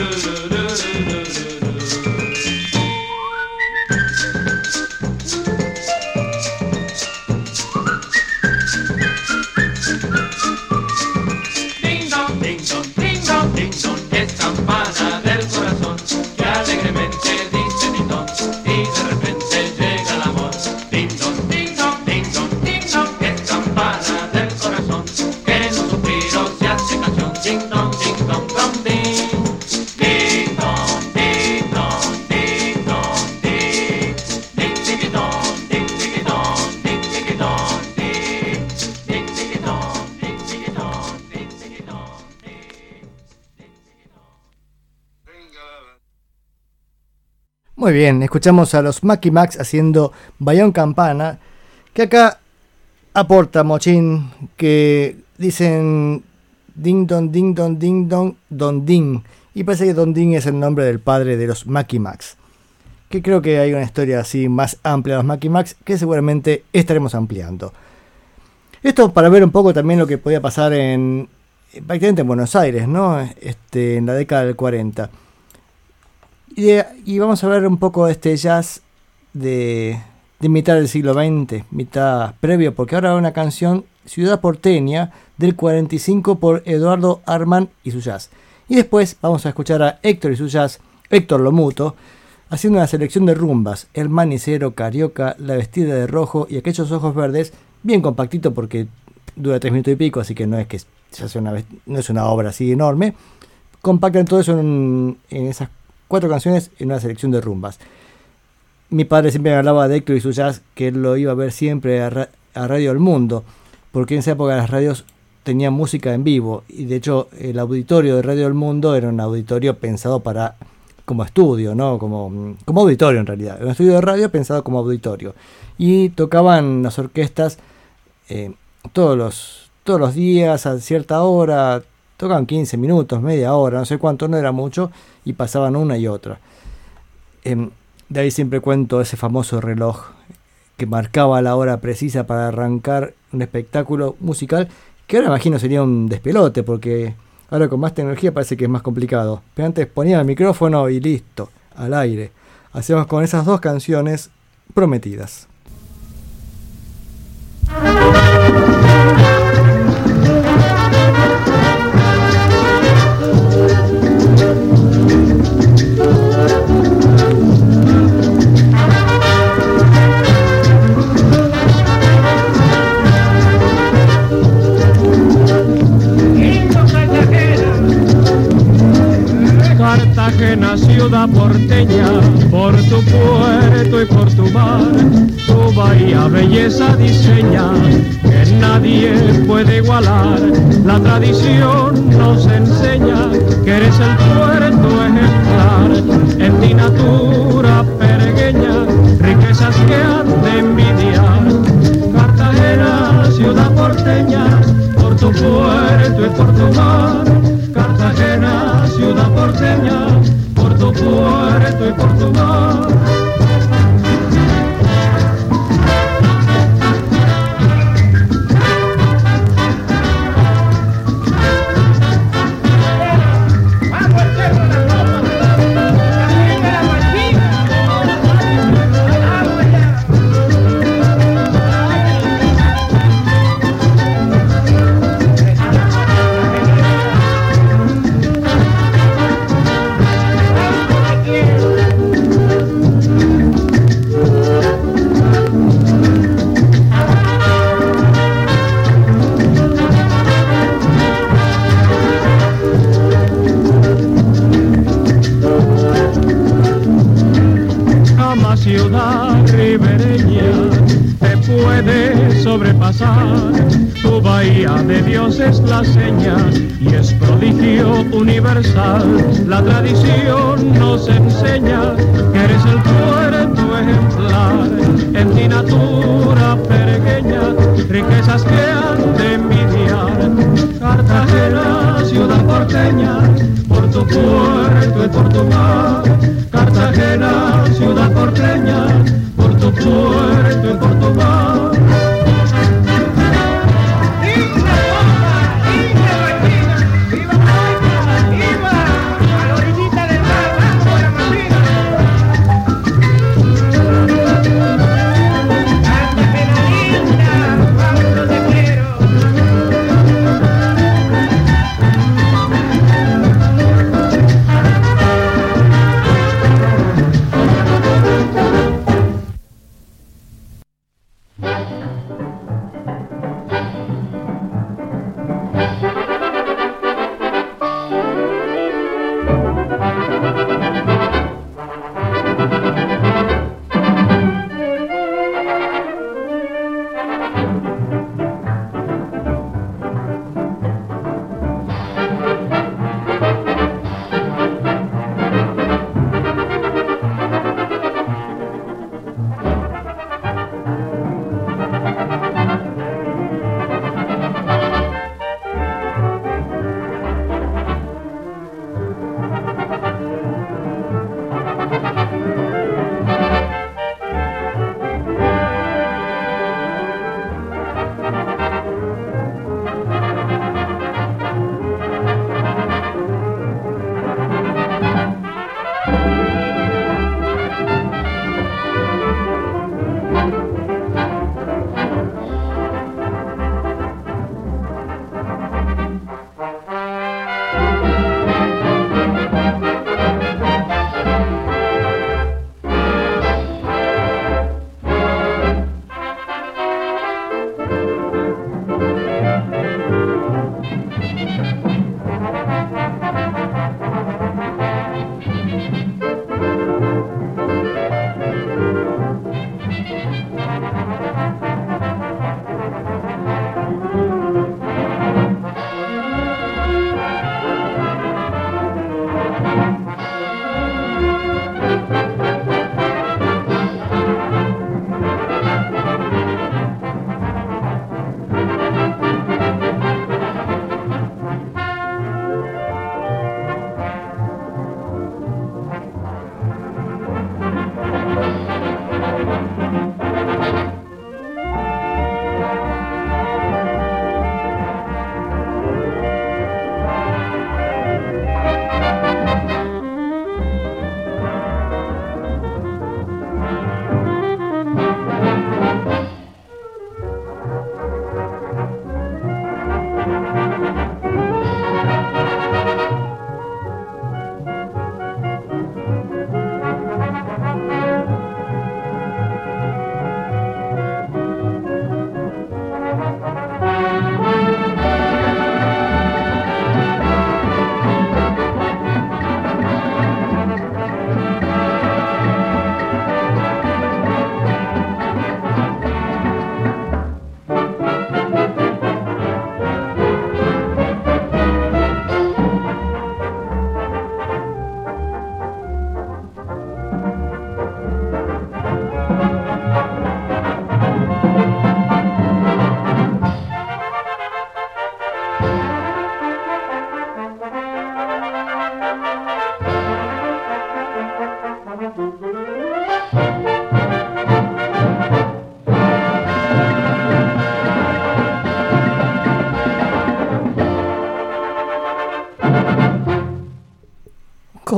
D: le, le.
A: Muy bien, escuchamos a los Mackie Max haciendo Bayón Campana, que acá aporta Mochín, que dicen ding don, ding don, ding don, don ding. Y parece que don ding es el nombre del padre de los Mackie Max. Que creo que hay una historia así más amplia de los Mackie Max que seguramente estaremos ampliando. Esto para ver un poco también lo que podía pasar en prácticamente en Buenos Aires, ¿no? Este, en la década del 40. Y, y vamos a ver un poco este jazz de, de mitad del siglo XX, mitad previo, porque ahora va una canción Ciudad Porteña del 45 por Eduardo Arman y su jazz. Y después vamos a escuchar a Héctor y su jazz, Héctor Lomuto, haciendo una selección de rumbas, El Manicero, Carioca, La Vestida de Rojo y Aquellos Ojos Verdes, bien compactito porque dura tres minutos y pico, así que no es que se hace una, no es una obra así enorme. Compactan todo eso en, en esas cuatro canciones en una selección de rumbas. Mi padre siempre me hablaba de Héctor y su jazz, que él lo iba a ver siempre a, Ra- a Radio El Mundo, porque en esa época las radios tenían música en vivo, y de hecho el auditorio de Radio El Mundo era un auditorio pensado para como estudio, ¿no? Como, como auditorio en realidad, un estudio de radio pensado como auditorio. Y tocaban las orquestas eh, todos, los, todos los días a cierta hora, tocaban 15 minutos, media hora, no sé cuánto, no era mucho, y pasaban una y otra. Em, de ahí siempre cuento ese famoso reloj que marcaba la hora precisa para arrancar un espectáculo musical, que ahora imagino sería un despelote, porque ahora con más tecnología parece que es más complicado. Pero antes ponía el micrófono y listo, al aire. Hacemos con esas dos canciones prometidas.
E: Cartagena, ciudad porteña, por tu puerto y por tu mar, tu bahía belleza diseña, que nadie puede igualar. La tradición nos enseña que eres el puerto ejemplar, en ti natura peregueña, riquezas que han de envidiar. Cartagena, ciudad porteña, por tu puerto y por tu mar. Cartagena, ciudad porteña, por tu puerto y por tu mar. Tu bahía de Dios es la seña y es prodigio universal. La tradición nos enseña que eres el puerto ejemplar. En ti natura peregueña, riquezas que han de envidiar. Cartagena, ciudad porteña, por tu puerto y por tu mar. Cartagena, ciudad porteña, por tu puerto y por tu mar.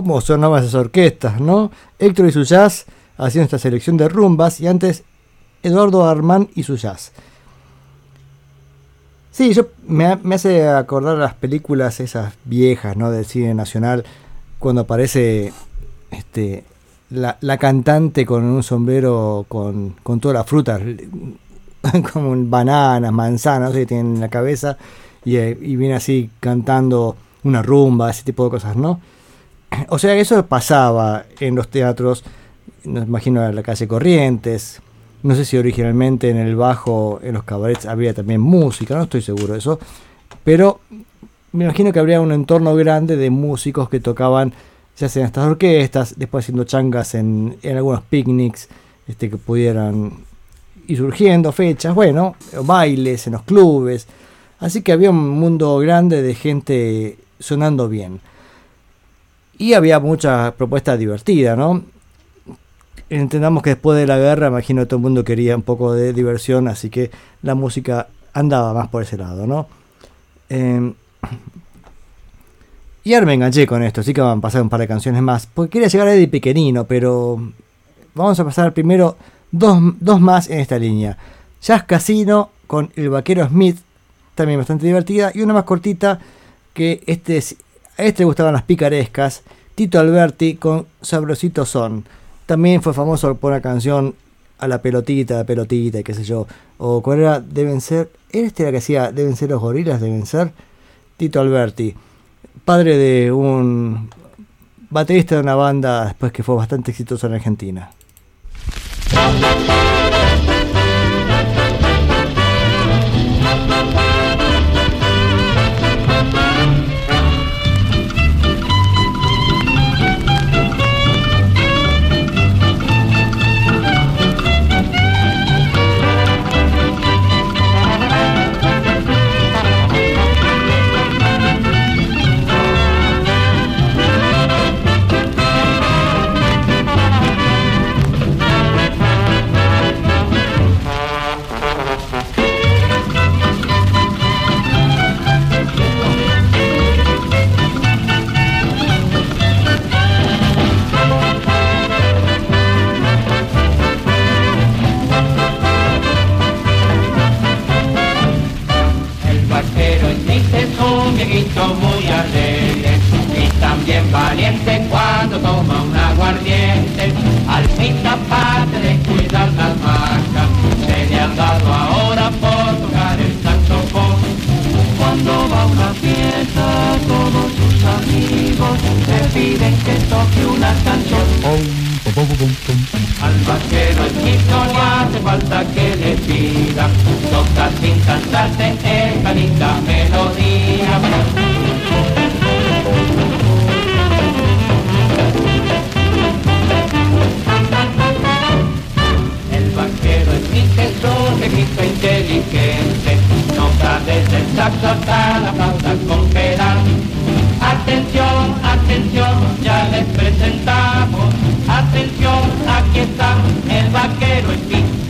A: Cómo sonaban esas orquestas, ¿no? Héctor y su jazz haciendo esta selección de rumbas y antes Eduardo Armán y su jazz. Sí, yo me, me hace acordar las películas esas viejas, ¿no? Del cine nacional, cuando aparece este, la, la cantante con un sombrero con, con todas las frutas, como bananas, manzanas, no sé, que tienen en la cabeza, y, eh, y viene así cantando una rumba, ese tipo de cosas, ¿no? O sea, eso pasaba en los teatros, nos imagino en la calle Corrientes, no sé si originalmente en el bajo, en los cabarets había también música, no estoy seguro de eso, pero me imagino que habría un entorno grande de músicos que tocaban, ya sea en estas orquestas, después haciendo changas en, en algunos picnics este, que pudieran ir surgiendo, fechas, bueno, bailes en los clubes. Así que había un mundo grande de gente sonando bien. Y había muchas propuestas divertidas, ¿no? Entendamos que después de la guerra, imagino que todo el mundo quería un poco de diversión, así que la música andaba más por ese lado, ¿no? Eh, y ahora me enganché con esto, así que van a pasar un par de canciones más. Porque quería llegar a Eddie Pequeñino, pero vamos a pasar primero dos, dos más en esta línea. Jazz Casino con el vaquero Smith, también bastante divertida. Y una más cortita, que este, es- a este le gustaban las picarescas. Tito Alberti con Sabrosito Son. También fue famoso por una canción a la pelotita, la pelotita, qué sé yo. O cuál era, deben ser. Este era que hacía, deben ser los gorilas, deben ser. Tito Alberti, padre de un baterista de una banda después que fue bastante exitoso en Argentina.
F: Le piden que toque una canción. Al vaquero no le hace falta que le pida, toca sin cansarse esta linda melodía. El vaquero es viejito inteligente, nota desde el saxo hasta la flauta con pedal. Atención, les presentamos. Atención, aquí está el vaquero Smith.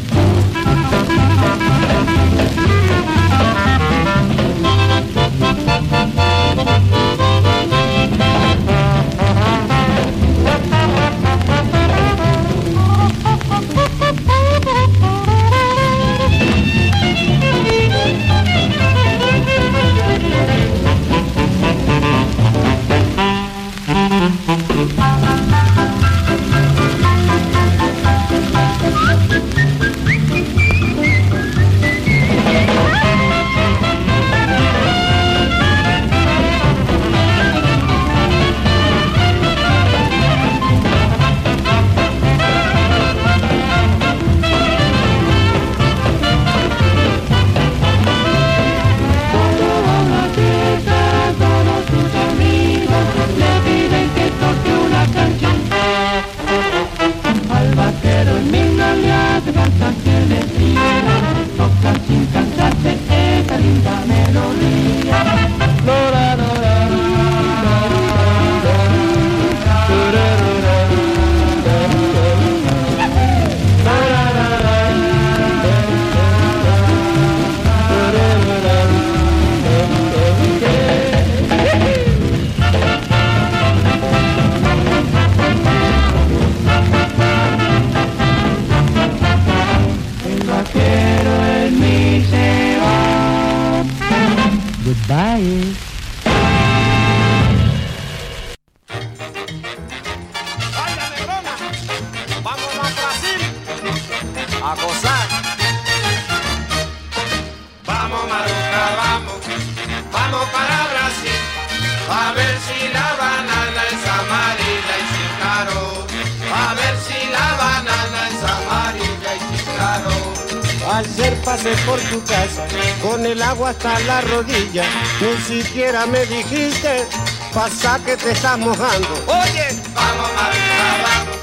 G: Me dijiste, pasa que te estás mojando. Oye,
H: Vamos Maruca, vamos,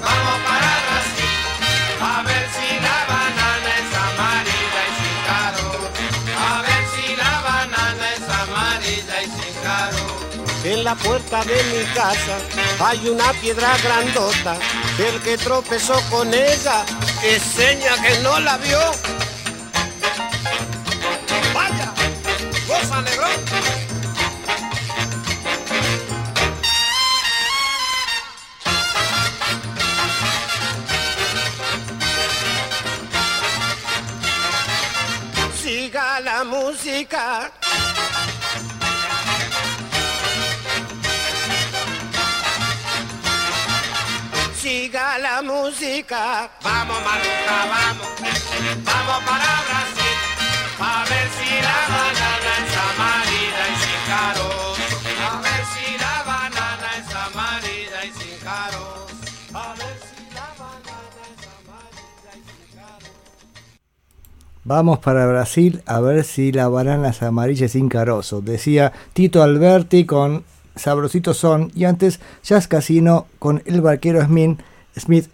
H: vamos para Brasil, a ver si la banana es amarilla y sin caro, a ver si la banana es amarilla y sin caro.
G: en la puerta de mi casa hay una piedra grandota. El que tropezó con ella es seña que no la vio.
H: Vamos Maruca, vamos, vamos para Brasil, a ver si la banana es amarilla y sin caro, a ver si la banana es amarilla y sin caro, a ver si la banana y sin caro.
A: Vamos para Brasil a ver si la banana es amarilla y sin carozo. Decía Tito Alberti con Sabrosito Son y antes Jazz Casino con El Barquero. Smith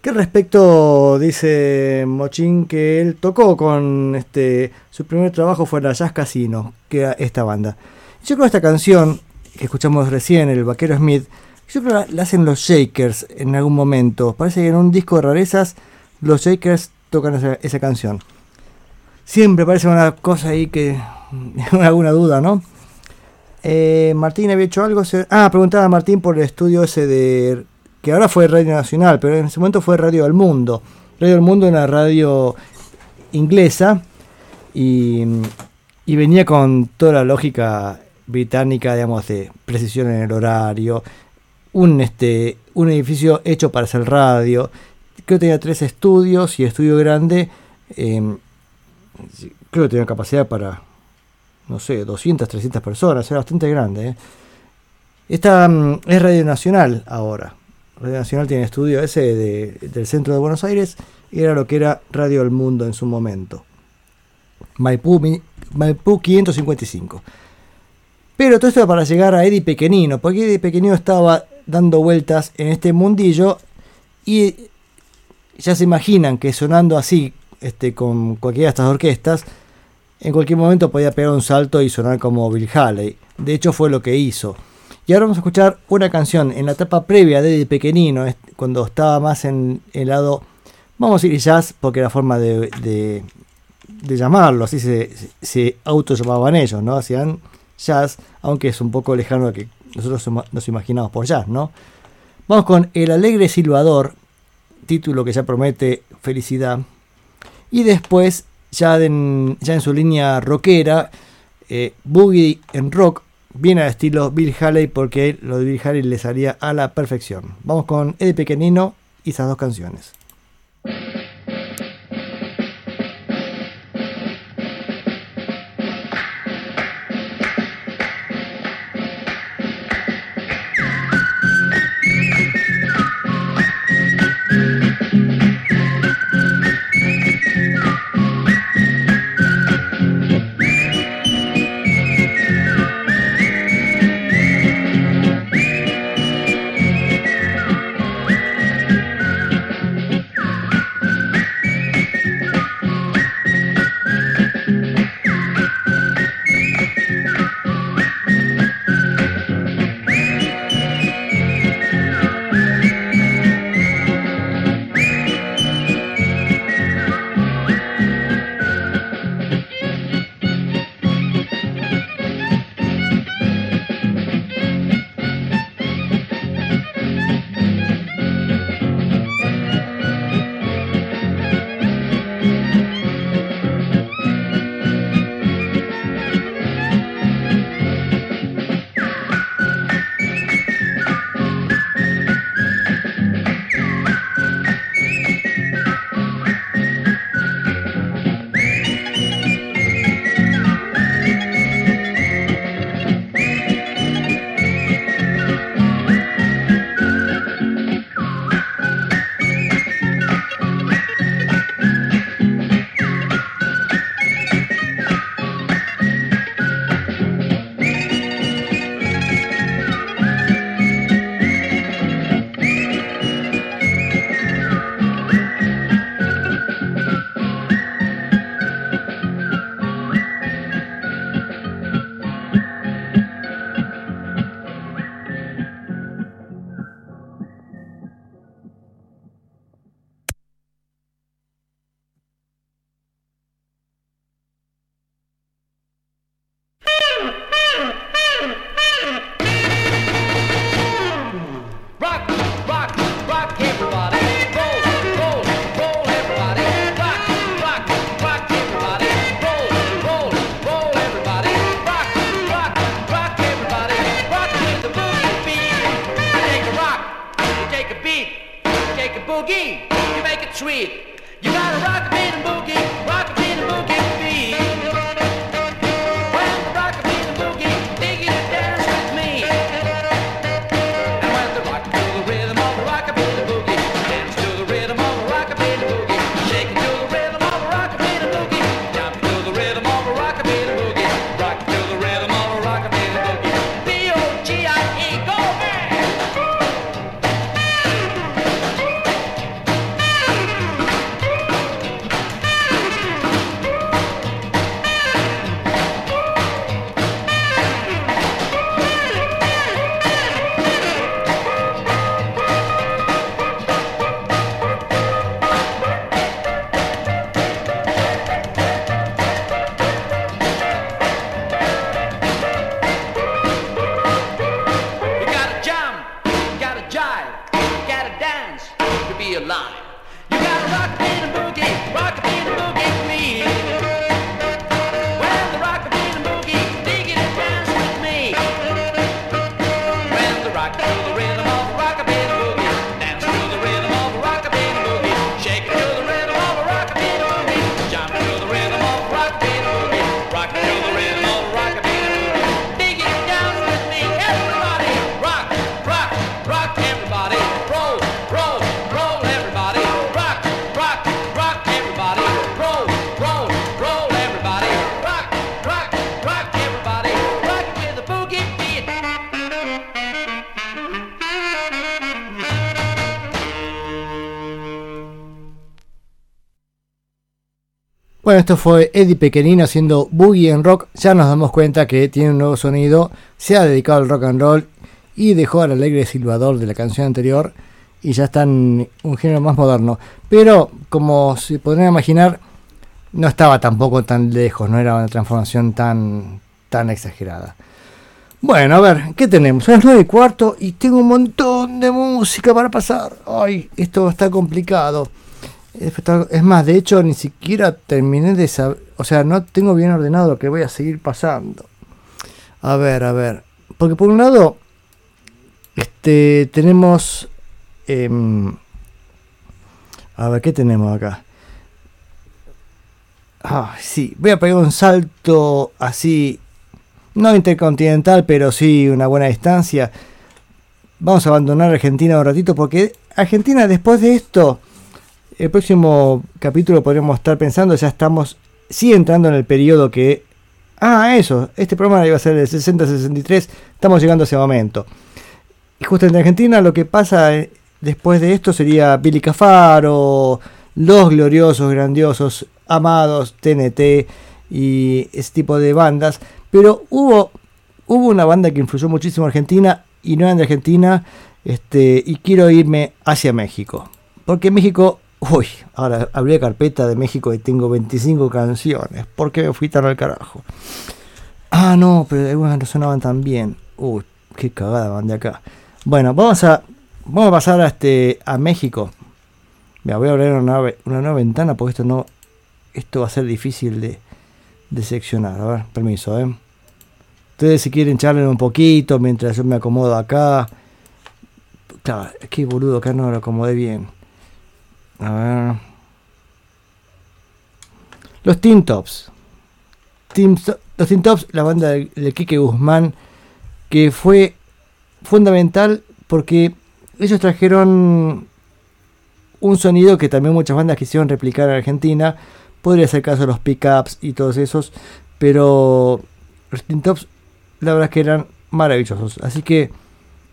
A: que respecto dice Mochín que él tocó con este su primer trabajo fue la Jazz Casino, que era esta banda. Yo creo que esta canción que escuchamos recién, El Vaquero Smith, yo creo que la, hacen los Shakers en algún momento. Parece que en un disco de rarezas los Shakers tocan esa, canción. Siempre parece una cosa ahí que. alguna duda, ¿no? Eh, Martín había hecho algo. Ah, preguntaba Martín por el estudio ese de. Que ahora fue Radio Nacional, pero en ese momento fue Radio del Mundo. Radio del Mundo era una radio inglesa y, y venía con toda la lógica británica, digamos, de precisión en el horario. Un, este, un edificio hecho para hacer radio. Creo que tenía tres estudios y estudio grande. eh, creo que tenía capacidad para, no sé, 200, 300 personas, era bastante grande. ¿eh? Esta mm, es Radio Nacional ahora. Radio Nacional tiene estudio ese de- del centro de Buenos Aires y era lo que era Radio El Mundo en su momento. Maipú, Maipú 555. Pero todo esto era para llegar a Eddie Pequenino, porque Eddie Pequenino estaba dando vueltas en este mundillo y ya se imaginan que sonando así, este, con cualquiera de estas orquestas, en cualquier momento podía pegar un salto y sonar como Bill Haley. De hecho fue lo que hizo. Y ahora vamos a escuchar una canción en la etapa previa de Eddie Pequenino, cuando estaba más en el lado, vamos a decir jazz, porque era forma de, de, de llamarlo, así se, se auto llamaban ellos, ¿no? Hacían jazz, aunque es un poco lejano a que nosotros nos imaginamos por jazz, ¿no? Vamos con El Alegre Silbador, título que ya promete felicidad. Y después, ya en, ya en su línea rockera, eh, Boogie en rock, viene al estilo Bill Haley, porque lo de Bill Haley le salía a la perfección. Vamos con Eddie Pequenino y esas dos canciones. Esto fue Eddie Pequenino haciendo Boogie en Rock. Ya nos damos cuenta que tiene un nuevo sonido, se ha dedicado al rock and roll y dejó al alegre silbador de la canción anterior y ya está en un género más moderno. Pero, como se podrían imaginar, no estaba tampoco tan lejos, no era una transformación tan, tan exagerada. Bueno, a ver, ¿qué tenemos? Son las 9 y cuarto y tengo un montón de música para pasar. Ay, esto está complicado. Es más, de hecho, ni siquiera terminé de saber. O sea, no tengo bien ordenado lo que voy a seguir pasando. A ver, a ver. Porque por un lado, este, tenemos. em, a ver, ¿qué tenemos acá? Ah, sí, voy a pegar un salto así. No intercontinental, pero sí una buena distancia. Vamos a abandonar Argentina un ratito porque Argentina después de esto el próximo capítulo podríamos estar pensando, ya estamos, sí entrando en el periodo que... Ah, eso, este programa iba a ser del 60-63, estamos llegando a ese momento. Y justo en Argentina lo que pasa eh, después de esto sería Billy Cafaro, los gloriosos, grandiosos, amados, TNT y ese tipo de bandas. Pero hubo, hubo una banda que influyó muchísimo en Argentina y no de Argentina, este, y quiero irme hacia México. Porque México, uy, ahora abrí la carpeta de México y tengo 25 canciones. ¿Por qué me fui tan al carajo? Ah, no, pero algunas no sonaban tan bien. Uy, qué cagada van de acá. Bueno, vamos a, vamos a pasar a, este, a México. Mira, voy a abrir una nueva, una nueva ventana porque esto no, esto va a ser difícil de, de seccionar. A ver, permiso, ¿eh? Ustedes si quieren charlen un poquito mientras yo me acomodo acá. Claro, qué boludo, acá no lo acomodé bien. A ver. Los Teen Tops. Los Teen Tops, la banda de, Quique Guzmán, que fue fundamental porque ellos trajeron un sonido que también muchas bandas quisieron replicar en Argentina. Podría ser caso de los pickups y todos esos, pero los Teen Tops, la verdad es que eran maravillosos. Así que,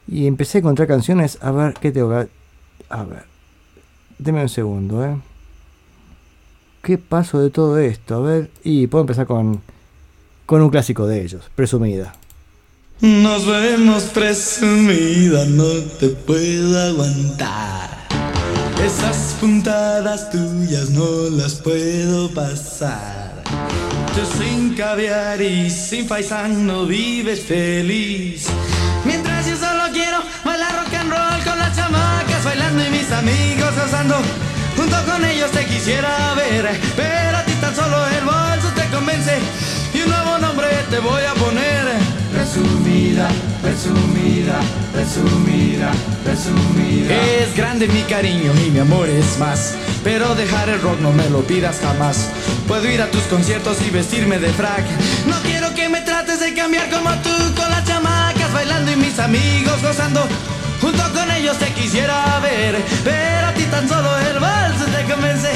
A: y empecé a encontrar canciones. A ver, ¿qué tengo que A ver, deme un segundo, ¿eh? ¿Qué paso de todo esto? A ver, y puedo empezar con, con un clásico de ellos, Presumida.
I: Nos vemos presumida, no te puedo aguantar. Esas puntadas tuyas no las puedo pasar. Tú sin caviar y sin faisán no vives feliz. Con ellos te quisiera ver, pero a ti tan solo el bolso te convence y un nuevo nombre te voy a poner. presumida, presumida, presumida, presumida. Es grande mi cariño y mi amor es más. Pero dejar el rock no me lo pidas jamás. Puedo ir a tus conciertos y vestirme de frac. No quiero que me trates de cambiar como tú con las chamacas bailando y mis amigos gozando. Junto con ellos te quisiera ver, pero a ti tan solo el vals te convence.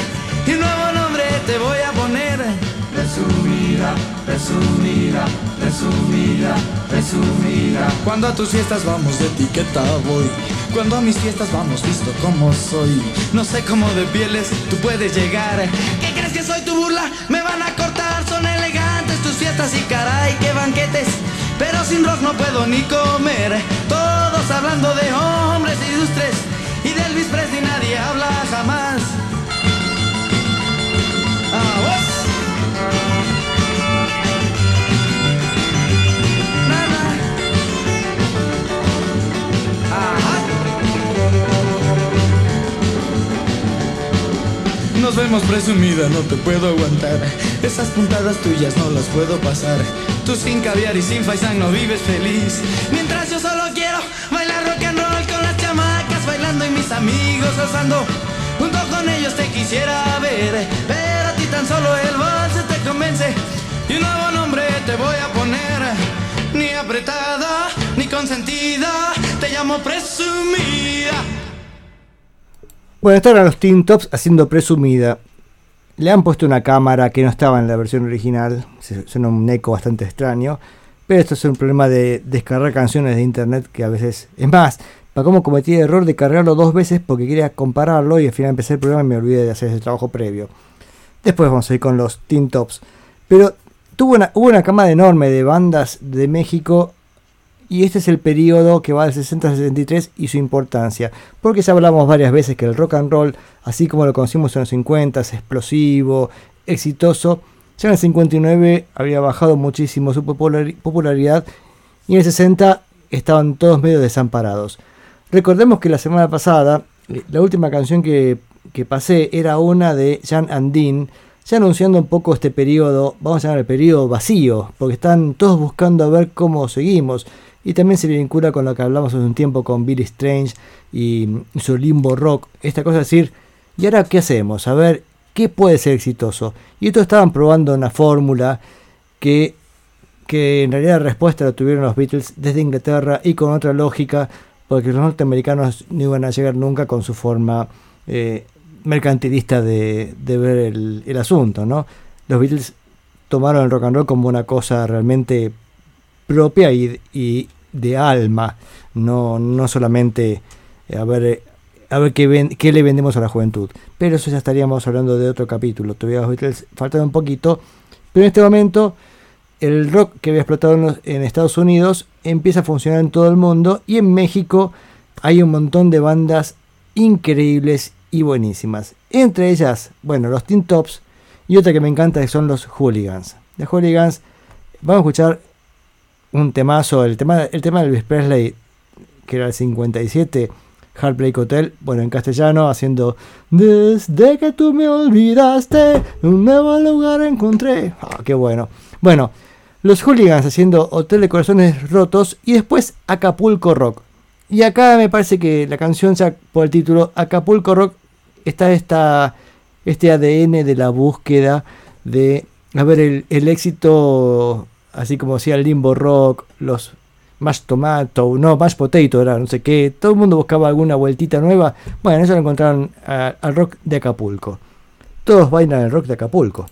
I: Y un nuevo nombre te voy a poner. Presumida, presumida, presumida, presumida. Cuando a tus fiestas vamos de etiqueta voy. Cuando a mis fiestas vamos visto como soy. No sé cómo de pieles tú puedes llegar. ¿Qué crees que soy tu burla? Me van a cortar, son elegantes tus fiestas y caray, qué banquetes. Pero sin rock no puedo ni comer. Todos hablando de hombres ilustres. Y de Elvis Presley nadie habla jamás. Nos vemos presumida, no te puedo aguantar. Esas puntadas tuyas no las puedo pasar. Tú sin caviar y sin faisán no vives feliz. Mientras yo solo quiero bailar rock and roll con las chamacas bailando y mis amigos gozando. Junto con ellos te quisiera ver, pero a ti tan solo el vals te convence. Y un nuevo nombre te voy a poner. Ni apretada, ni consentida, te llamo presumida.
A: Bueno, estos los Teen Tops haciendo presumida. Le han puesto una cámara que no estaba en la versión original. Suena un eco bastante extraño. Pero esto es un problema de descargar canciones de internet que a veces. Es más, para cómo cometí el error de cargarlo dos veces porque quería compararlo y al final empecé el programa y me olvidé de hacer ese trabajo previo. Después vamos a ir con los Teen Tops. Pero tuvo una, hubo una camada enorme de bandas de México y este es el periodo que va del 60 al 63 y su importancia. Porque ya hablamos varias veces que el rock and roll, así como lo conocimos en los 50, es explosivo, exitoso. Ya en el 59 había bajado muchísimo su populari- popularidad y en el 60 estaban todos medio desamparados. Recordemos que la semana pasada, eh, la última canción que, que pasé era una de Jan Andin, ya anunciando un poco este periodo, vamos a llamar el periodo vacío, porque están todos buscando a ver cómo seguimos. Y también se vincula con lo que hablamos hace un tiempo con Billy Strange y su limbo rock. Esta cosa de decir, ¿y ahora qué hacemos? A ver, ¿qué puede ser exitoso? Y estos estaban probando una fórmula que, que en realidad la respuesta la tuvieron los Beatles desde Inglaterra y con otra lógica, porque los norteamericanos no iban a llegar nunca con su forma eh, mercantilista de, de ver el, el asunto, ¿no? Los Beatles tomaron el rock and roll como una cosa realmente propia y, de alma, no, no solamente eh, a ver, a ver qué, ven- qué le vendemos a la juventud. Pero eso ya estaríamos hablando de otro capítulo. Todavía los faltan un poquito, pero en este momento el rock que había explotado en, los- Estados Unidos empieza a funcionar en todo el mundo y en México hay un montón de bandas increíbles y buenísimas. Entre ellas, bueno, los Teen Tops y otra que me encanta que son los Hooligans. De Hooligans vamos a escuchar un temazo, el tema, el tema de Elvis Presley, que era el 57, Heartbreak Hotel, bueno, en castellano, haciendo Desde que tú me olvidaste, un nuevo lugar encontré. Ah, qué bueno. Bueno, los Hooligans haciendo Hotel de Corazones Rotos y después Acapulco Rock. Y acá me parece que la canción, ya por el título, Acapulco Rock, está esta, este ADN de la búsqueda de, a ver, el, el éxito, así como decía el Limbo Rock, los Mash Tomato, no, Mash Potato era, no sé qué, todo el mundo buscaba alguna vueltita nueva. Bueno, eso lo encontraron al rock de Acapulco. Todos bailan el rock de Acapulco.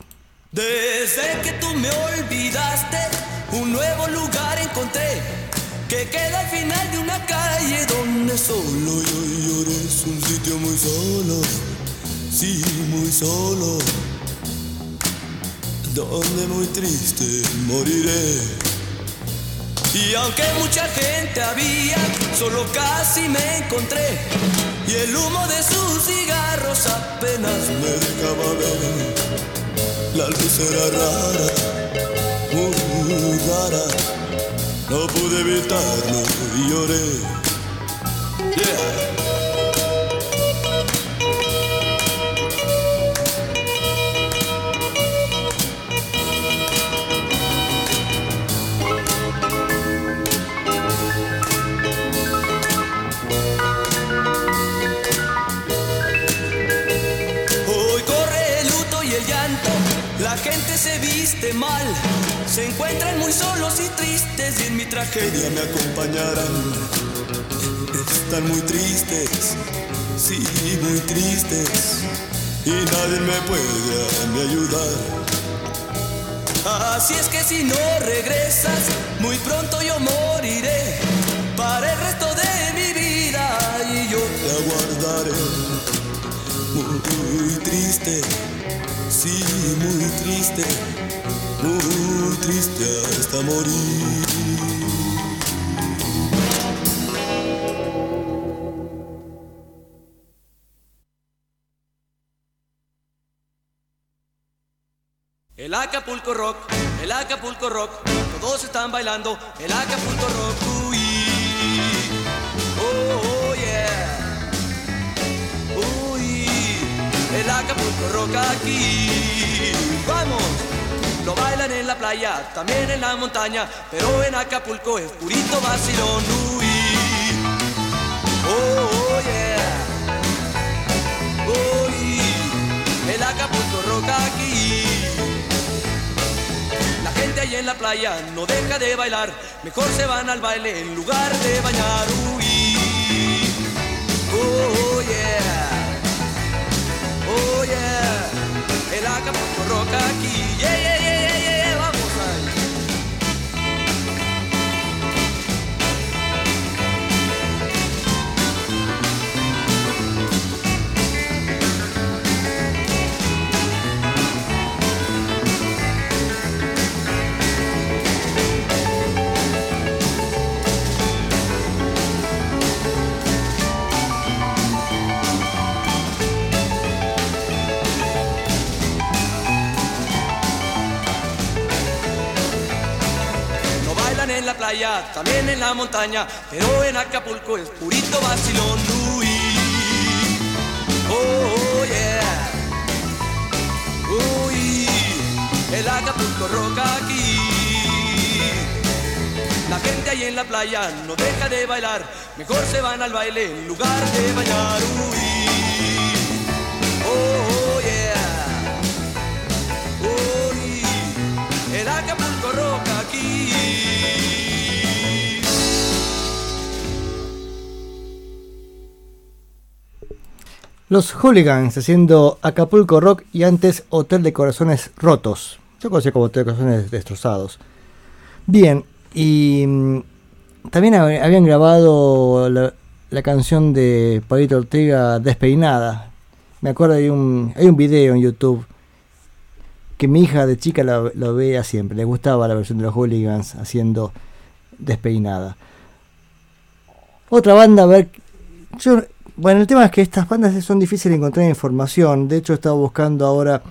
J: Desde que tú me olvidaste, un nuevo lugar encontré que queda al final de una calle donde solo yo lloré. Es un sitio muy solo, sí, muy solo, donde muy triste moriré. Y aunque mucha gente había, solo casi me encontré. Y el humo de sus cigarros apenas me dejaba ver. La luz era rara, muy rara. No pude evitarlo y lloré. Yeah. Viste mal, se encuentran muy solos y tristes y en mi tragedia me acompañarán. Están muy tristes, sí, muy tristes y nadie me puede ayudar. Así es que si no regresas, muy pronto yo moriré para el resto de mi vida y yo te aguardaré. Muy triste, sí, muy triste, triste hasta morir. El Acapulco Rock, el Acapulco Rock, todos están bailando el Acapulco Rock. Uy, oh, oh, yeah. Uy, el Acapulco Rock aquí. Vamos, lo bailan en la playa, también en la montaña, pero en Acapulco es purito vacilón. Uy, oh, oh, yeah. Uy, el Acapulco Rock aquí. La gente ahí en la playa no deja de bailar, mejor se van al baile en lugar de bañar. Uy, oh yeah, oh yeah, el Acapulco Rock aquí, la playa, también en la montaña, pero en Acapulco es purito vacilón. Uy, oh, oh, yeah. Uy, el Acapulco Rock aquí. La gente ahí en la playa no deja de bailar, mejor se van al baile en lugar de bailar. Uy, oh, oh, yeah. Uy, el Acapulco Rock aquí.
A: Los Hooligans haciendo Acapulco Rock y antes Hotel de Corazones Rotos. Yo conocía como Hotel de Corazones Destrozados. Bien, y mm, también hab- habían grabado la, la canción de Pablito Ortega Despeinada. Me acuerdo hay un, hay un video en YouTube que mi hija de chica lo, lo veía siempre. Le gustaba la versión de los Hooligans haciendo Despeinada. Otra banda, a ver. Yo, bueno, el tema es que estas bandas son difíciles de encontrar información. De hecho, he estado buscando ahora.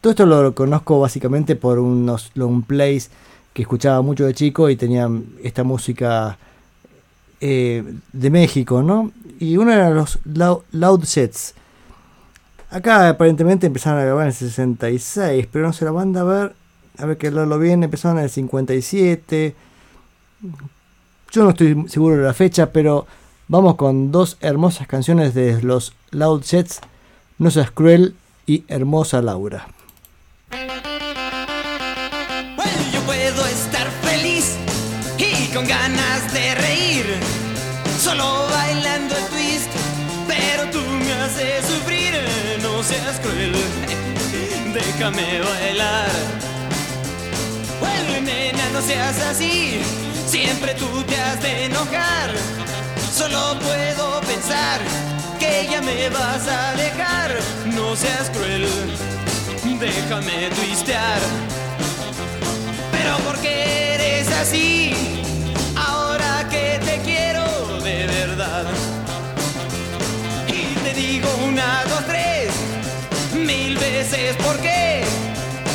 A: Todo esto lo conozco básicamente por unos long plays que escuchaba mucho de chico y tenían esta música eh, de México, ¿no? Y uno era los Lou- Loud Sets. Acá aparentemente empezaron a grabar en el 66, pero no sé, la banda, a ver, a ver que lo bien, empezaron en el 57. Yo no estoy seguro de la fecha, pero vamos con dos hermosas canciones de los Loud Jets, No seas cruel y Hermosa Laura.
K: Well, yo puedo estar feliz y con ganas de reír, solo bailando el twist, pero tú me haces sufrir, no seas cruel, déjame bailar. Well, nena, no seas así, siempre tú te has de enojar, solo puedo pensar que ya me vas a dejar, no seas cruel, déjame twistear. Pero ¿por qué eres así? Ahora que te quiero de verdad. Y te digo una, dos, tres, mil veces por qué.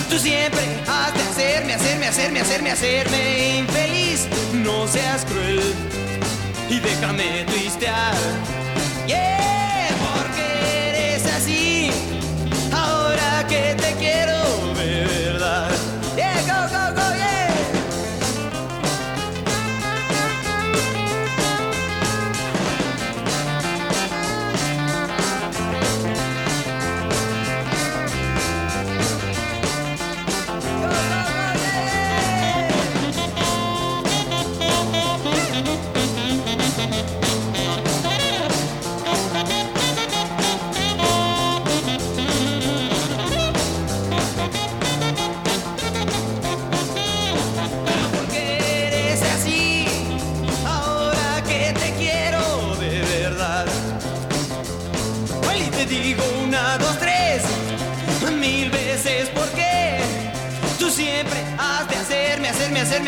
K: Tú siempre has de hacerme, hacerme, hacerme, hacerme, hacerme infeliz. No seas cruel y déjame twistear. Yeah,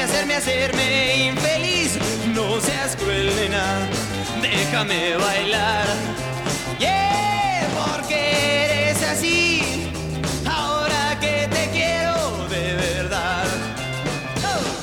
L: hacerme, hacerme, infeliz. No seas cruel, nena, déjame bailar. Yeah, porque eres así. Ahora que te quiero de verdad. Oh.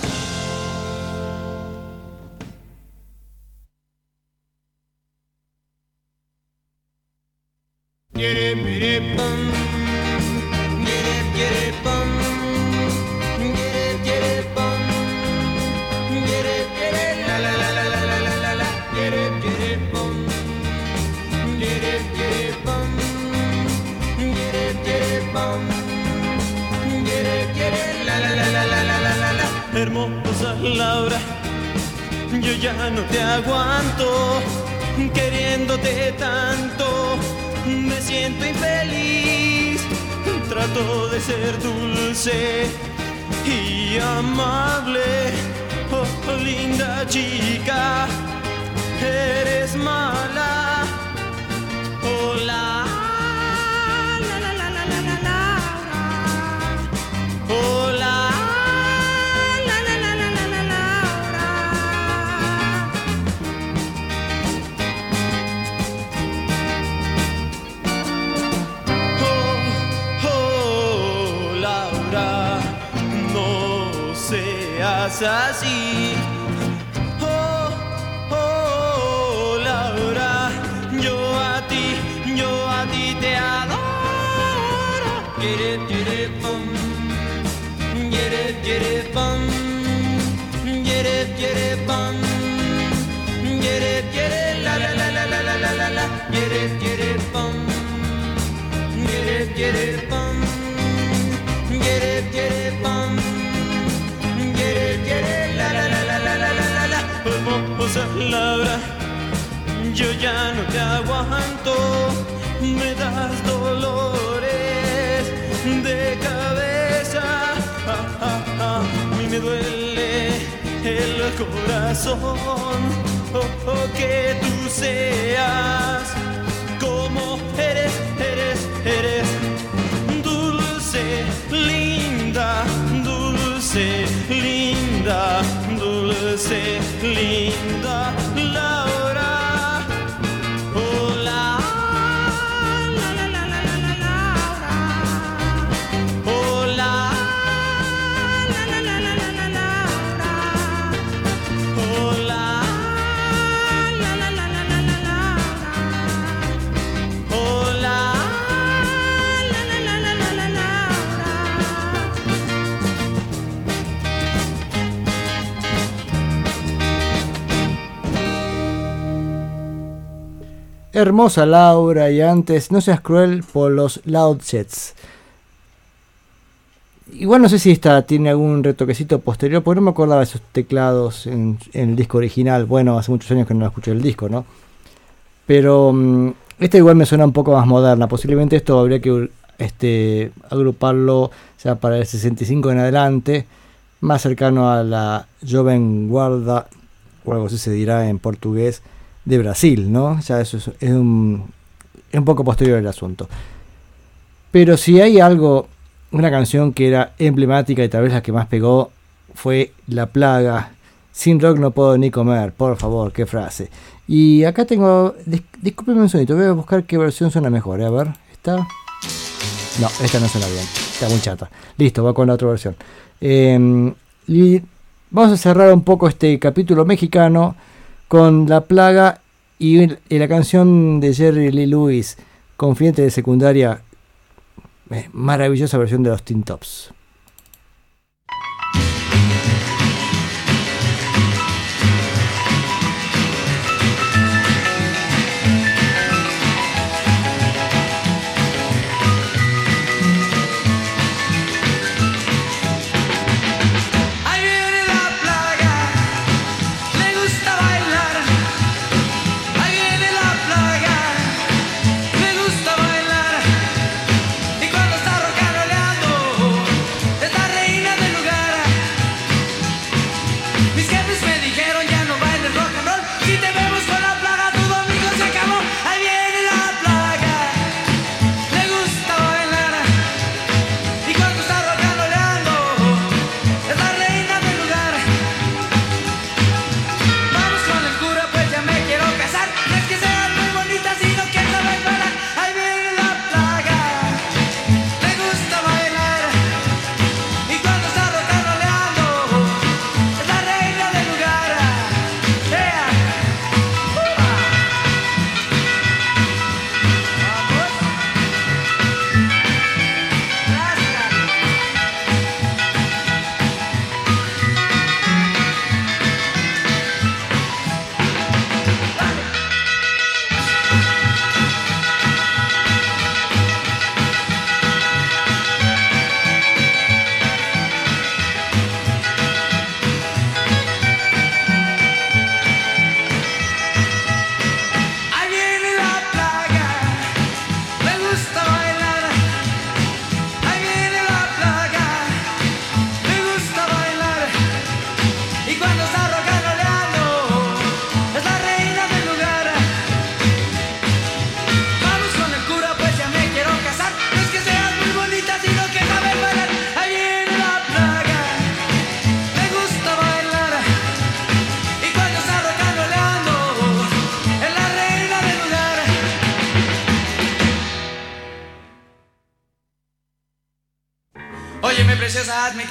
K: Hermosa Laura, yo ya no te aguanto, queriéndote tanto, me siento infeliz. Trato de ser dulce y amable, oh linda chica, eres mala. Hola. la, la, la, la, seas así. Oh, oh, Laura, yo a ti, yo a ti te adoro. Quiere, quiere, pum, quiere, quiere, quiere, quiere, quiere, quiere, la, la, la, la, la, la, la, la, quiere, quiere, pum. Quiere. Quiere, yo ya no te aguanto. Me das dolores de cabeza. Ah, ah, ah, a mí me duele el corazón. Oh, oh, que tú seas como eres, eres, eres dulce, linda, dulce, linda, dulce, linda,
A: Hermosa Laura y antes No seas cruel por los Loud Jets. Igual no sé si esta tiene algún retoquecito posterior, porque no me acordaba de esos teclados en, el disco original. Bueno, hace muchos años que no escuché el disco, ¿no? Pero mm, esta igual me suena un poco más moderna. Posiblemente esto habría que este, agruparlo ya para el 65 en adelante, más cercano a la Joven Guarda, o algo así se dirá en portugués, de Brasil, ¿no? Ya eso es, un, es un poco posterior el asunto. Pero si hay algo, una canción que era emblemática y tal vez la que más pegó, fue La Plaga. Sin rock no puedo ni comer, por favor, qué frase. Y acá tengo, dis discúlpeme un sonito, voy a buscar qué versión suena mejor, ¿eh? a ver, ¿está? No, esta no suena bien, está muy chata. Listo, va con la otra versión. Y vamos a cerrar un poco este capítulo mexicano con La Plaga y, la canción de Jerry Lee Lewis, Confidente de Secundaria, eh, maravillosa versión de los Teen Tops.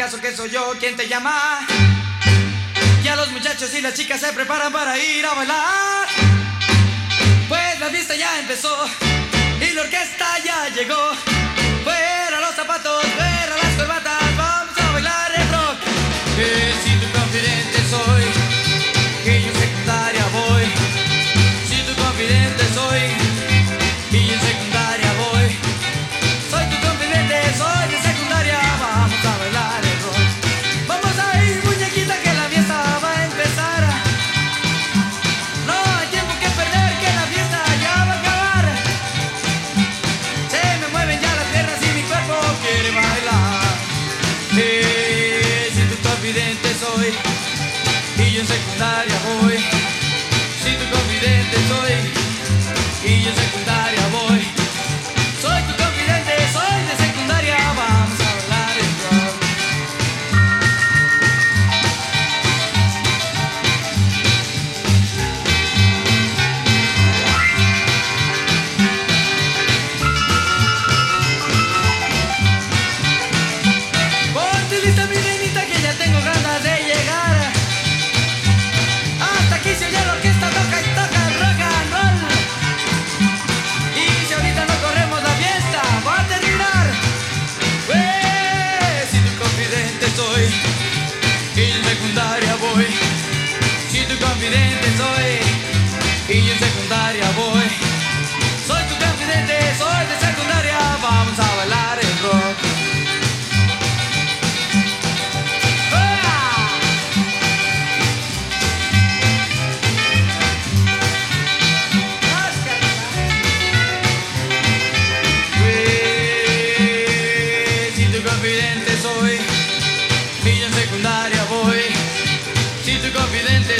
I: Caso que soy yo quien te llama. Ya los muchachos y las chicas se preparan para ir a bailar. Pues la fiesta ya empezó y la orquesta ya llegó.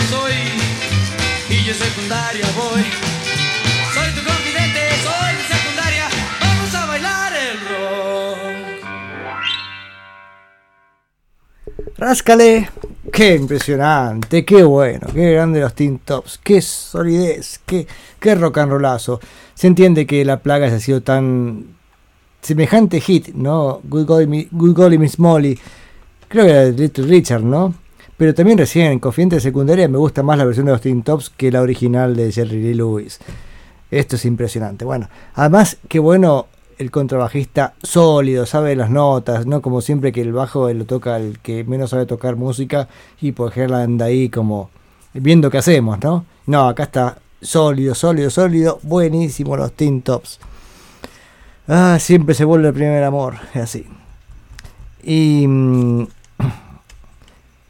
I: Soy, y yo secundaria voy. Soy tu confidente, soy de secundaria, vamos a bailar el rock.
A: Ráscale. Qué impresionante, qué bueno, qué grande los Teen Tops, qué solidez, qué, qué rock and rollazo. Se entiende que la plaga ha sido tan semejante hit, ¿no? Good Golly, Good Golly Miss Molly. Creo que era de Richard, ¿no? Pero también recién en Confidente de Secundaria me gusta más la versión de los Teen Tops que la original de Jerry Lee Lewis. Esto es impresionante. Bueno, además, qué bueno el contrabajista sólido, sabe las notas, no como siempre que el bajo lo toca el que menos sabe tocar música y por ejemplo anda ahí como viendo qué hacemos, ¿no? No, acá está sólido, sólido, sólido, buenísimo los Teen Tops. Ah, siempre se vuelve el primer amor, es así. Y, mm,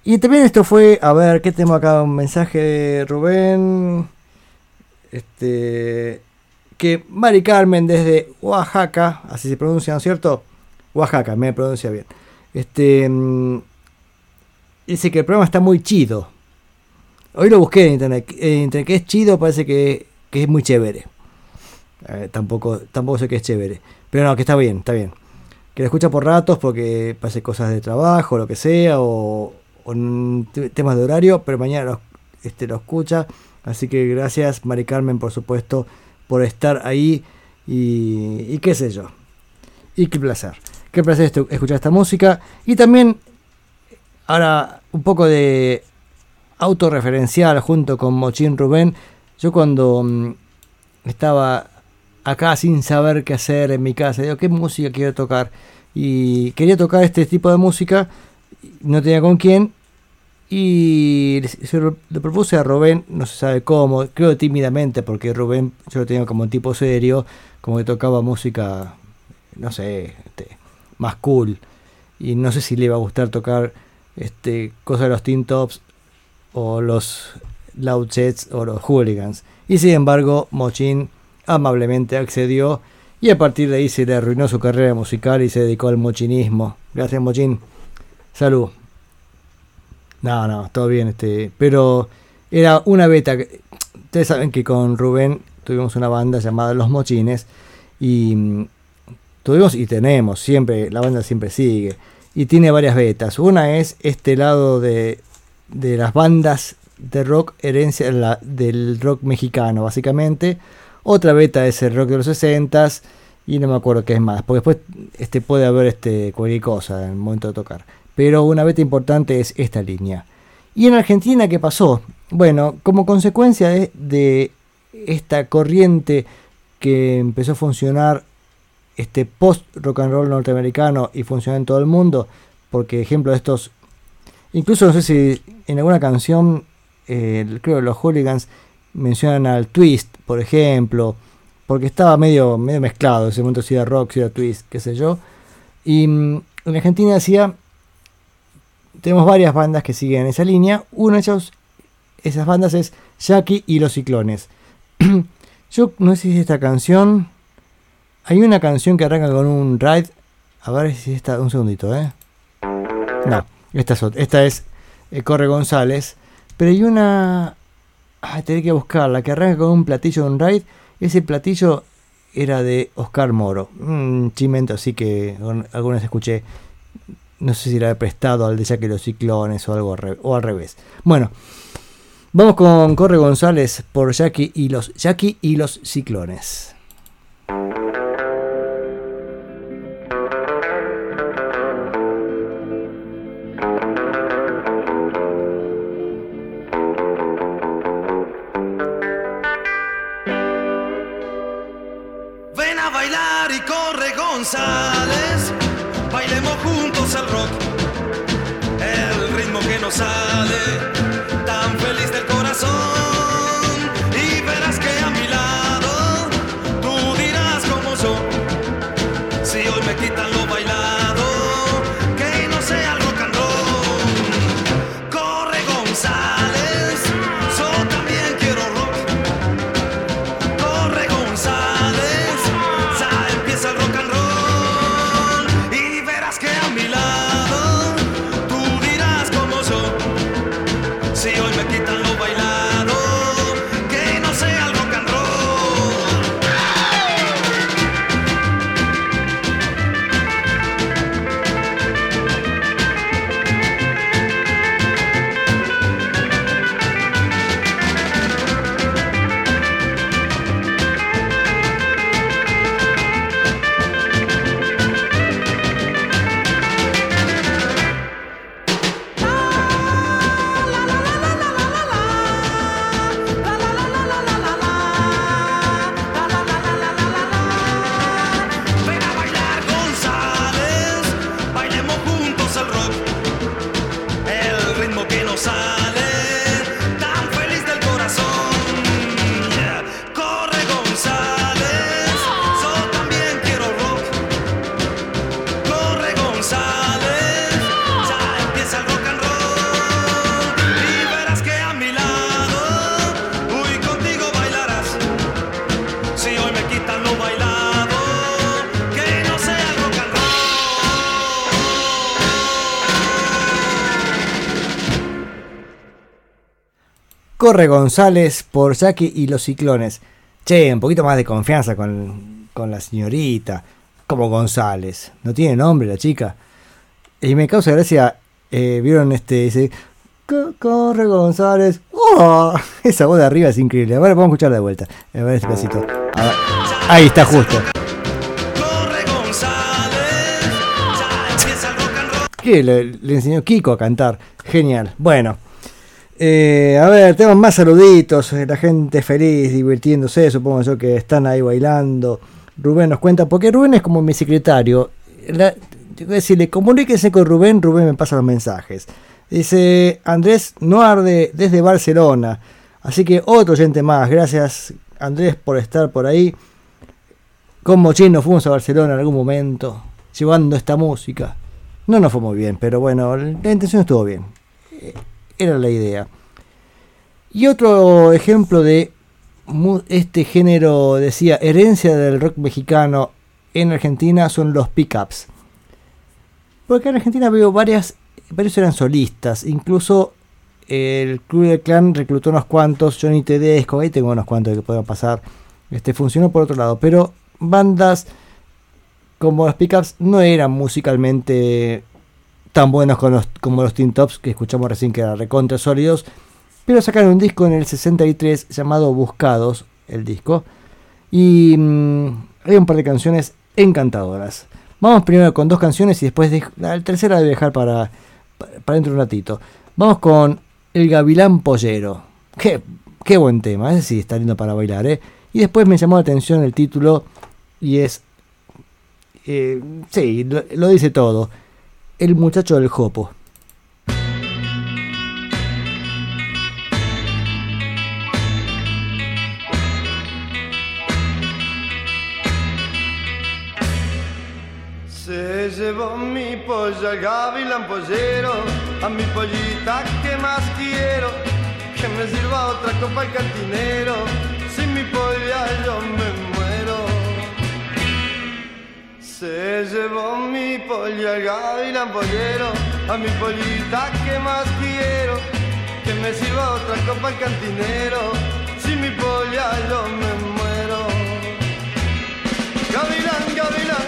A: y también esto fue, a ver, ¿qué tengo acá? Un mensaje de Rubén. Este, que Mari Carmen desde Oaxaca, así se pronuncia, ¿no es cierto? Oaxaca, me pronuncia bien. Este, mm, dice que el programa está muy chido. Hoy lo busqué en internet. En internet que es chido, parece que, que es muy chévere. Tampoco, tampoco sé que es chévere. Pero no, que está bien, está bien. Que lo escucha por ratos porque pase cosas de trabajo, lo que sea, o, te- temas de horario, pero mañana lo, este, lo escucha. Así que gracias, Mari Carmen, por supuesto, por estar ahí y, y qué sé yo. Y qué placer. Qué placer escuchar esta música. Y también, ahora, un poco de autorreferencial junto con Mochín Rubén. Yo cuando mm, estaba acá sin saber qué hacer en mi casa, digo, ¿qué música quiero tocar? Y quería tocar este tipo de música, no tenía con quién, y se lo, propuse a Rubén, no se sabe cómo, creo tímidamente, porque Rubén yo lo tenía como un tipo serio, como que tocaba música, no sé, este, más cool, y no sé si le iba a gustar tocar este, cosas de los Teen Tops, o los Loud o los Hooligans. Y sin embargo, Mochin amablemente accedió, y a partir de ahí se le arruinó su carrera musical y se dedicó al mochinismo. Gracias, Mochin. Salud. No, no, todo bien, este, pero era una beta. que- Ustedes saben que con Rubén tuvimos una banda llamada Los Mochines y mm, tuvimos y tenemos siempre, la banda siempre sigue y tiene varias betas. Una es este lado de, de las bandas de rock, herencia del rock mexicano, básicamente. Otra beta es el rock de los 60s y no me acuerdo qué es más, porque después este, puede haber este, cualquier cosa en el momento de tocar. Pero una beta importante es esta línea. ¿Y en Argentina qué pasó? Bueno, como consecuencia de, de esta corriente que empezó a funcionar este post rock and roll norteamericano y funcionó en todo el mundo, porque ejemplo de estos, incluso no sé si en alguna canción, eh, creo que los hooligans mencionan al twist, por ejemplo, porque estaba medio, medio mezclado, ese momento si era rock, si era twist, qué sé yo. Y mm, en Argentina decía, tenemos varias bandas que siguen esa línea, una de esas bandas es Jackie y los Ciclones. yo no sé si es esta canción, hay una canción que arranca con un ride, a ver si está, un segundito, ¿eh? No, esta es, esta es eh, Corre González, pero hay una... Ay, tenía que buscarla, que arranca con un platillo un ride. Ese platillo era de Oscar Moro. Un chimento así que algunas escuché. No sé si era prestado al de Jackie y los Ciclones o algo o al revés. Bueno, vamos con Corre González por Jackie y los Jackie y los Ciclones.
M: Corre González
A: por Jackie y los Ciclones. Che, un poquito más de confianza con, con la señorita. Como González. No tiene nombre la chica. Y me causa gracia. eh, ¿Vieron este? Dice. "Co- Corre González. ¡Oh! Esa voz de arriba es increíble. A ver, vamos a escucharla de vuelta. A ver este pedacito. Ahí está justo. Que le, le enseñó Kiko a cantar. Genial. Bueno. Eh, a ver, tenemos más saluditos. eh, La gente feliz, divirtiéndose. Supongo yo que están ahí bailando. Rubén nos cuenta, porque Rubén es como mi secretario. La, decirle, comuníquense con Rubén. Rubén me pasa los mensajes. Dice Andrés Noarde desde Barcelona. Así que otro oyente más. Gracias Andrés por estar por ahí. Con Mochín nos fuimos a Barcelona en algún momento. Llevando esta música. No nos fue muy bien, pero bueno, la intención estuvo bien. Era la idea. Y otro ejemplo de este género, decía, herencia del rock mexicano en Argentina son los pickups. Porque en Argentina veo varias, varios eran solistas, incluso el Club del Clan reclutó unos cuantos, Johnny Tedesco, ahí tengo unos cuantos que puedan pasar. Este funcionó por otro lado, pero bandas como los pickups no eran musicalmente tan buenos como los Teen Tops que escuchamos recién que eran recontra sólidos, pero sacaron un disco en el 63 llamado Buscados, el disco. Y mm, hay un par de canciones encantadoras. Vamos primero con dos canciones y después de, la tercera debe dejar para, para dentro de un ratito. Vamos con El Gavilán Pollero. Qué, qué buen tema, ese sí está lindo para bailar, ¿eh? Y después me llamó la atención el título y es... eh, sí, lo dice todo. El muchacho del Jopo.
N: Se llevó mi pollo al gavilán pollero, a mi pollita que más quiero, que me sirva otra copa el cantinero, sin mi polla yo me muero. Se llevó mi pollo al gavilán pollero, a mi pollita que más quiero, que me sirva otra copa el cantinero, sin mi polla yo me muero. Gavilán, gavilán,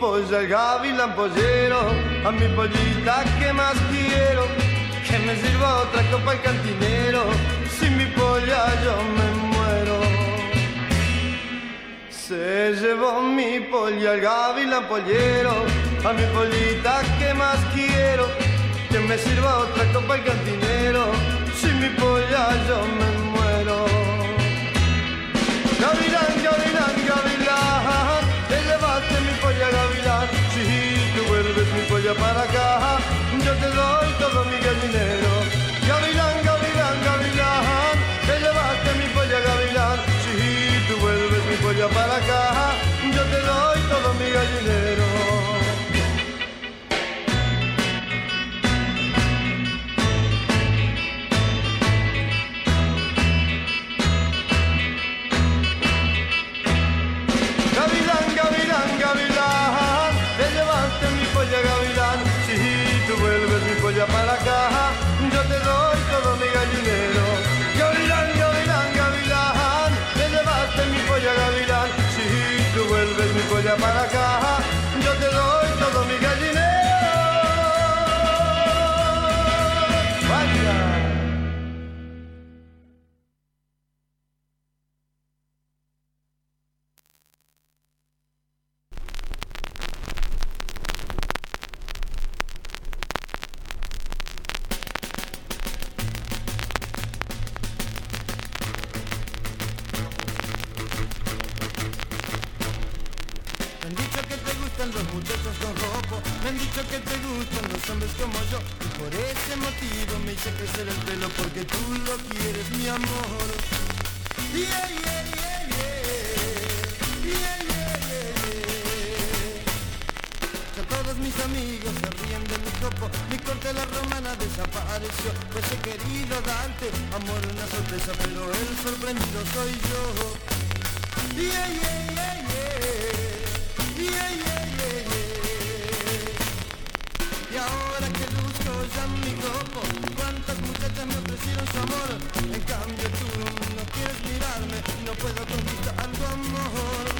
N: polla al gavilán pollero, a mi pollita que más quiero, que me sirva otra copa el cantinero, sin mi polla yo me muero. Se llevó mi polla al gavilán pollero, a mi pollita que más quiero, que me sirva otra copa el cantinero, sin mi polla yo me muero. Gavilán, gavilán, para acá,
O: querido darte amor una sorpresa, pero el sorprendido soy yo. Yeah, yeah, yeah. Y ahora que luzco ya mi copo, cuántas muchachas me ofrecieron su amor. En cambio tú no quieres mirarme, no puedo conquistar tu amor.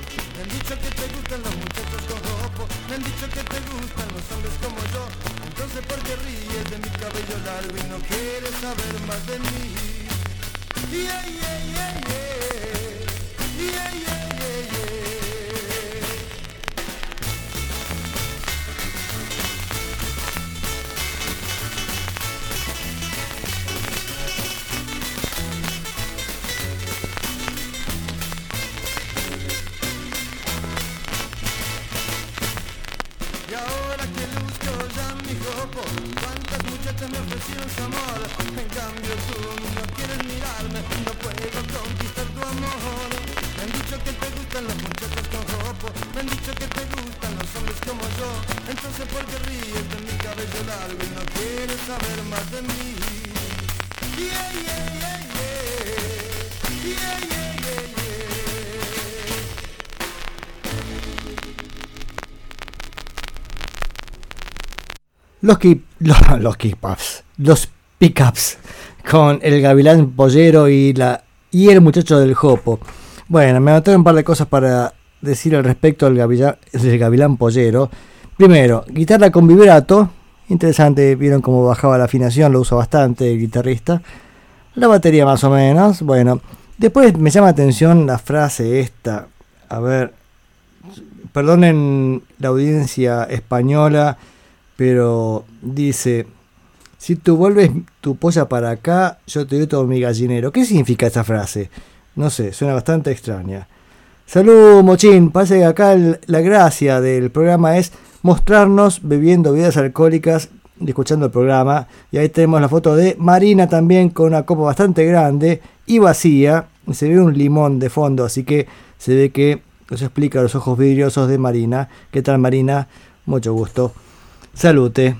O: Dicho que te gustan los muchachos con ropo, me han dicho que te gustan los hombres como yo. Entonces ¿por qué ríes de mi cabello largo y no quieres saber más de mí? Yeah, yeah, yeah. Los,
A: keep, los, los los pick-ups con el gavilán pollero y, la, y el muchacho del jopo. Bueno, me anotaron un par de cosas para decir al respecto del gavilán, del gavilán pollero. Primero, guitarra con vibrato. Interesante, vieron cómo bajaba la afinación, lo usa bastante el guitarrista. La batería más o menos. Bueno, después me llama la atención la frase esta. A ver, perdonen la audiencia española, pero dice, si tú vuelves tu polla para acá, yo te doy todo mi gallinero. ¿Qué significa esta frase? No sé, suena bastante extraña. Salud, Mochín. Parece que acá la gracia del programa es mostrarnos bebiendo bebidas alcohólicas y escuchando el programa. Y ahí tenemos la foto de Marina también con una copa bastante grande y vacía. Se ve un limón de fondo, así que se ve que eso explica los ojos vidriosos de Marina. ¿Qué tal, Marina? Mucho gusto. Salute.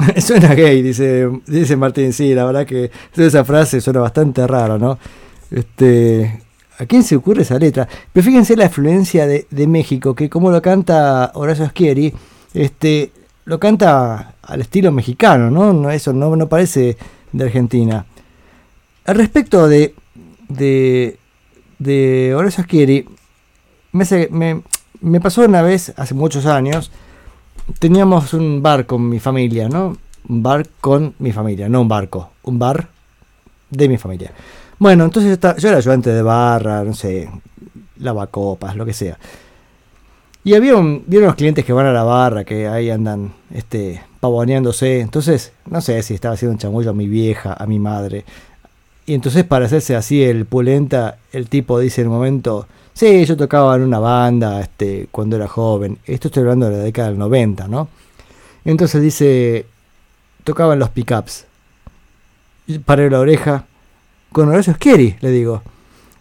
A: suena gay, dice, dice Martín. Sí, la verdad que esa frase suena bastante raro, ¿no? Este, ¿A quién se ocurre esa letra? Pero fíjense la influencia de, México, que como lo canta Horacio Schieri, este, lo canta al estilo mexicano, ¿no? no eso no, no parece de Argentina. Al respecto de, de, Horacio Schieri, me, me, me pasó una vez, hace muchos años, teníamos un bar con mi familia, ¿no? Un bar con mi familia, no un barco, un bar de mi familia. Bueno, entonces yo, era ayudante de barra, no sé, lavacopas, lo que sea. Y había un, vieron los clientes que van a la barra, que ahí andan este, pavoneándose. Entonces, no sé si estaba haciendo un chamullo a mi vieja, a mi madre. Y entonces para hacerse así el pulenta, el tipo dice en un momento, sí, yo tocaba en una banda este, cuando era joven. Esto estoy hablando de la década del 90, ¿no? Entonces dice, tocaba en los pickups. Paré la oreja, con Horacio Schieri, le digo.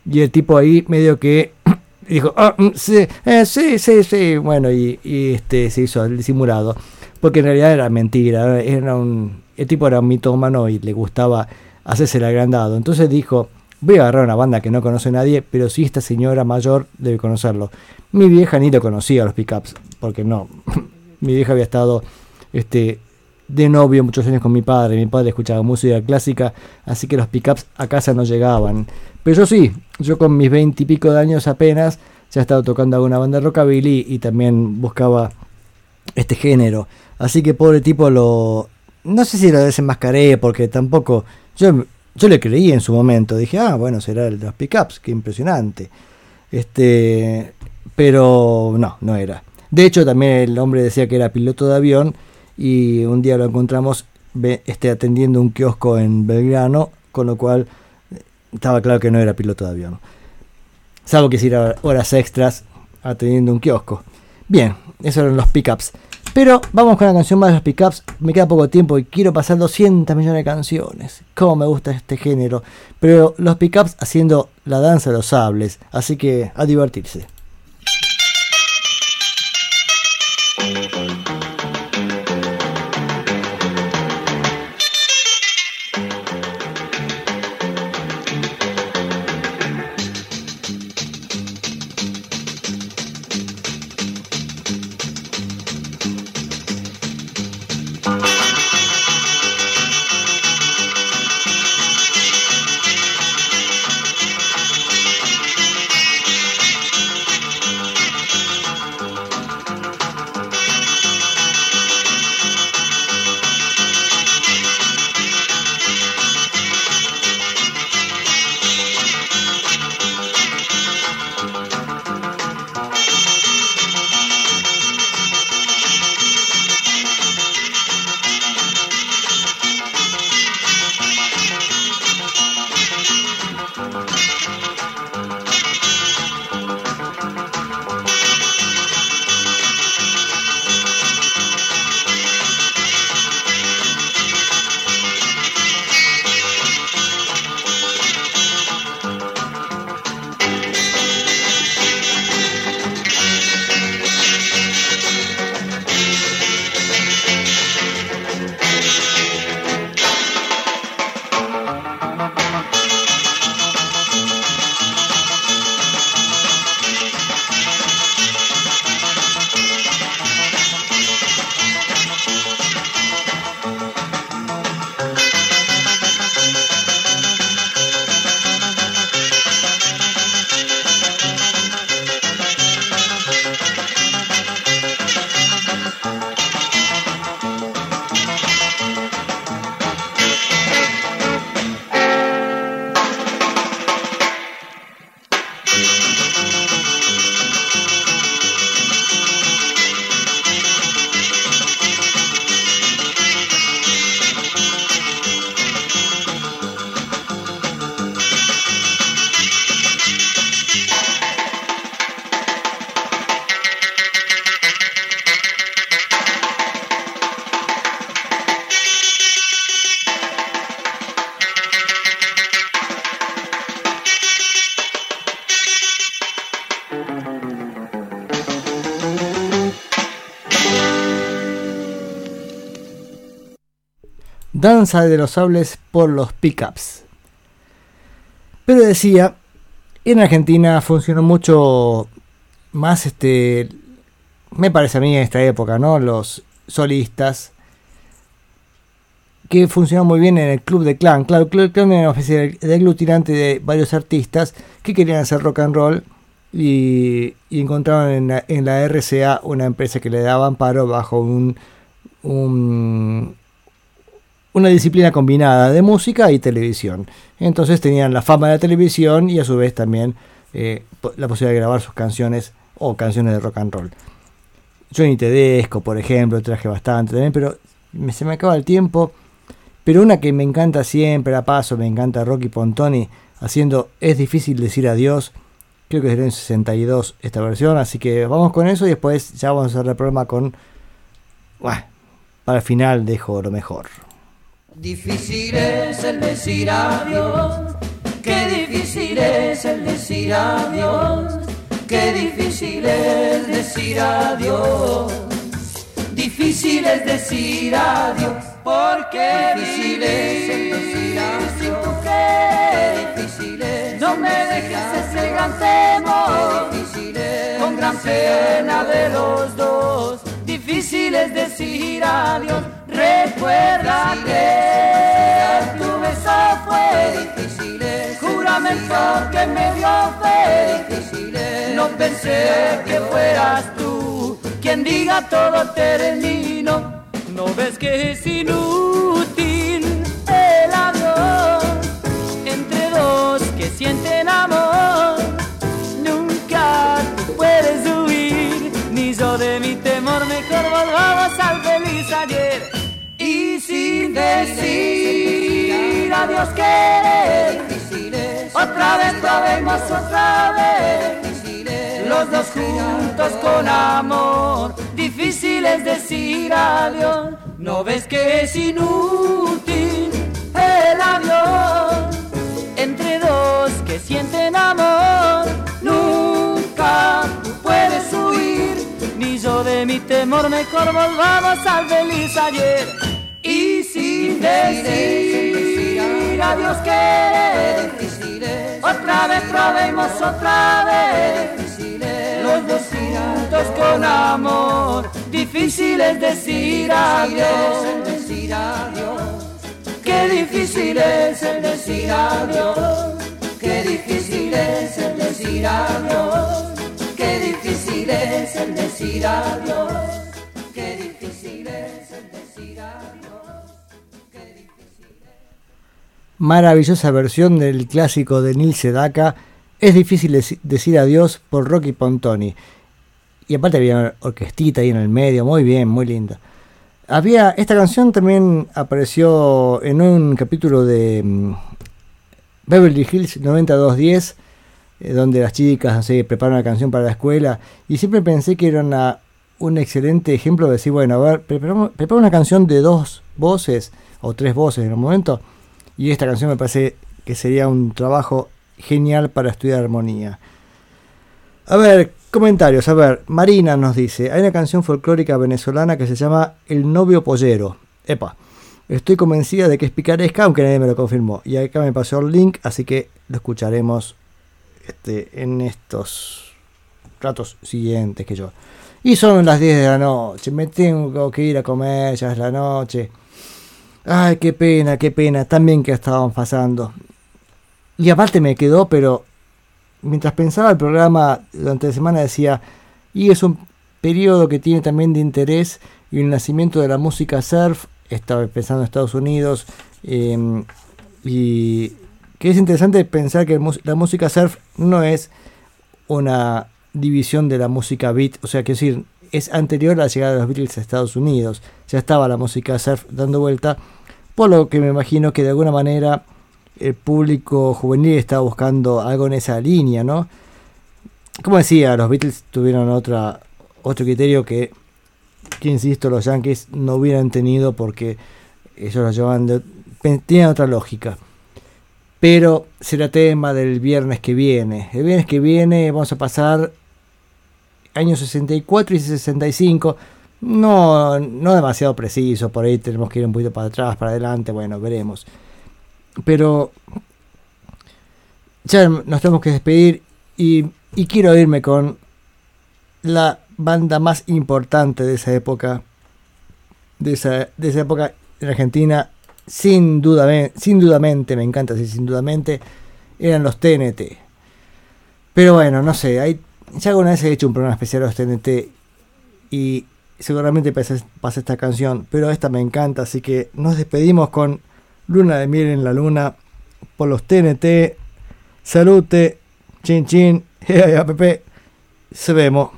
A: Y el tipo ahí medio que dijo, "Ah, mm, sí, eh, sí, sí, sí, bueno, y, y, este se hizo el disimulado. Porque en realidad era mentira, era un, el tipo era un mitómano y le gustaba hacerse el agrandado. Entonces dijo, voy a agarrar una banda que no conoce nadie, pero sí esta señora mayor debe conocerlo. Mi vieja ni lo conocía los pickups, porque no, mi vieja había estado este, de novio muchos años con mi padre, mi padre escuchaba música clásica, así que los pickups a casa no llegaban. Pero yo sí, yo con mis veinte y pico de años apenas ya estaba tocando alguna banda rockabilly y también buscaba este género. Así que pobre tipo lo... No sé si lo desenmascaré porque tampoco... Yo, yo le creí en su momento. Dije, ah, bueno, será el de los pickups, qué impresionante. Este, pero no, no era. De hecho, también el hombre decía que era piloto de avión y un día lo encontramos este, atendiendo un kiosco en Belgrano, con lo cual eh, estaba claro que no era piloto de avión. Salvo que hiciera horas extras atendiendo un kiosco. Bien, esos eran los pickups. Pero vamos con la canción más de los pickups. Me queda poco tiempo y quiero pasar 200 millones de canciones. Cómo me gusta este género. Pero los pickups haciendo la danza de los sables. Así que a divertirse. De los sables por los pickups. Pero decía, en Argentina funcionó mucho más este me parece a mí en esta época, ¿no? Los solistas que funcionó muy bien en el Club de Clan. Claro, el Club de Clan era una especie de, de aglutinante de varios artistas que querían hacer rock and roll y, y encontraron en la, en la RCA una empresa que le daba amparo bajo un, un- una disciplina combinada de música y televisión. Entonces tenían la fama de la televisión y a su vez también eh, la posibilidad de grabar sus canciones o canciones de rock and roll. Johnny Tedesco, por ejemplo, traje bastante también, pero me- se me acaba el tiempo. Pero una que me encanta siempre, a paso, me encanta Rocky Pontoni haciendo Es difícil decir adiós. Creo que será en 62 esta versión, así que vamos con eso y después ya vamos a hacer el programa con... Para el final dejo lo mejor.
I: Difícil es el decir adiós, qué difícil es el decir adiós, qué difícil es decir adiós. Difícil es decir adiós, porque difícil es el decir adiós. qué difícil es no me dejes ese gran temor, difícil es con gran pena de los dos. Difícil es decir adiós, recuerda que tu beso fue difícil, juramento que me dio fe, no pensé que fueras tú quien diga todo termino. No ves que es inútil el adiós entre dos que sienten amor. Nunca puedes huir, ni yo de mi decir adiós querer, otra vez probemos otra vez. Los dos juntos con amor, difícil es decir adiós. No ves que es inútil el adiós entre dos que sienten amor. Nunca puedes huir, ni yo de mi temor, mejor volvamos al feliz ayer. Y sin decir adiós querer, otra vez probemos otra vez. Los dos juntos con amor, difícil es decir decir adiós. Qué difícil es el decir adiós. Qué difícil es el decir adiós. Qué difícil es el decir adiós.
A: Maravillosa versión del clásico de Neil Sedaka. Es difícil deci- decir adiós por Rocky Pontoni. Y aparte había una orquestita ahí en el medio, muy bien, muy linda. Había esta canción también apareció en un capítulo de mm, Beverly Hills 9210 eh, donde las chicas no preparan una canción para la escuela y siempre pensé que era un excelente ejemplo de decir, bueno, a ver, prepara una canción de dos voces o tres voces en un momento y esta canción me parece que sería un trabajo genial para estudiar armonía. A ver, comentarios. A ver, Marina nos dice, hay una canción folclórica venezolana que se llama El novio pollero. Epa, estoy convencida de que es picaresca, aunque nadie me lo confirmó. Y acá me pasó el link, así que lo escucharemos este, en estos ratos siguientes que yo. Y son las 10 de la noche, me tengo que ir a comer, ya es la noche. Ay, qué pena, qué pena, también que estaban pasando. Y aparte me quedó, pero mientras pensaba el programa durante la semana decía, y es un periodo que tiene también de interés y el nacimiento de la música surf, estaba pensando en Estados Unidos, eh, y que es interesante pensar que la música surf no es una división de la música beat, o sea, que decir, es anterior a la llegada de los Beatles a Estados Unidos, ya estaba la música surf dando vuelta, por lo que me imagino que de alguna manera el público juvenil está buscando algo en esa línea, ¿no? Como decía, los Beatles tuvieron otra, otro criterio que, que, insisto, los Yankees no hubieran tenido porque ellos lo llevaban de, tienen otra lógica. Pero será tema del viernes que viene. El viernes que viene vamos a pasar años 64 y 65.
P: no, no demasiado preciso, por ahí tenemos que ir un poquito para atrás, para adelante, bueno, veremos. Pero ya nos tenemos que despedir y, y quiero irme con la banda más importante de esa época, de esa, de esa época en Argentina, sin duda, sin dudamente, me encanta decir sin dudamente, eran los TNT. Pero bueno, no sé, hay, ya alguna vez he hecho un programa especial a los TNT y seguramente pasa, esta canción, pero esta me encanta, así que nos despedimos con Luna de Miel en la Luna por los TNT. Salute, chin chin, app, se vemos.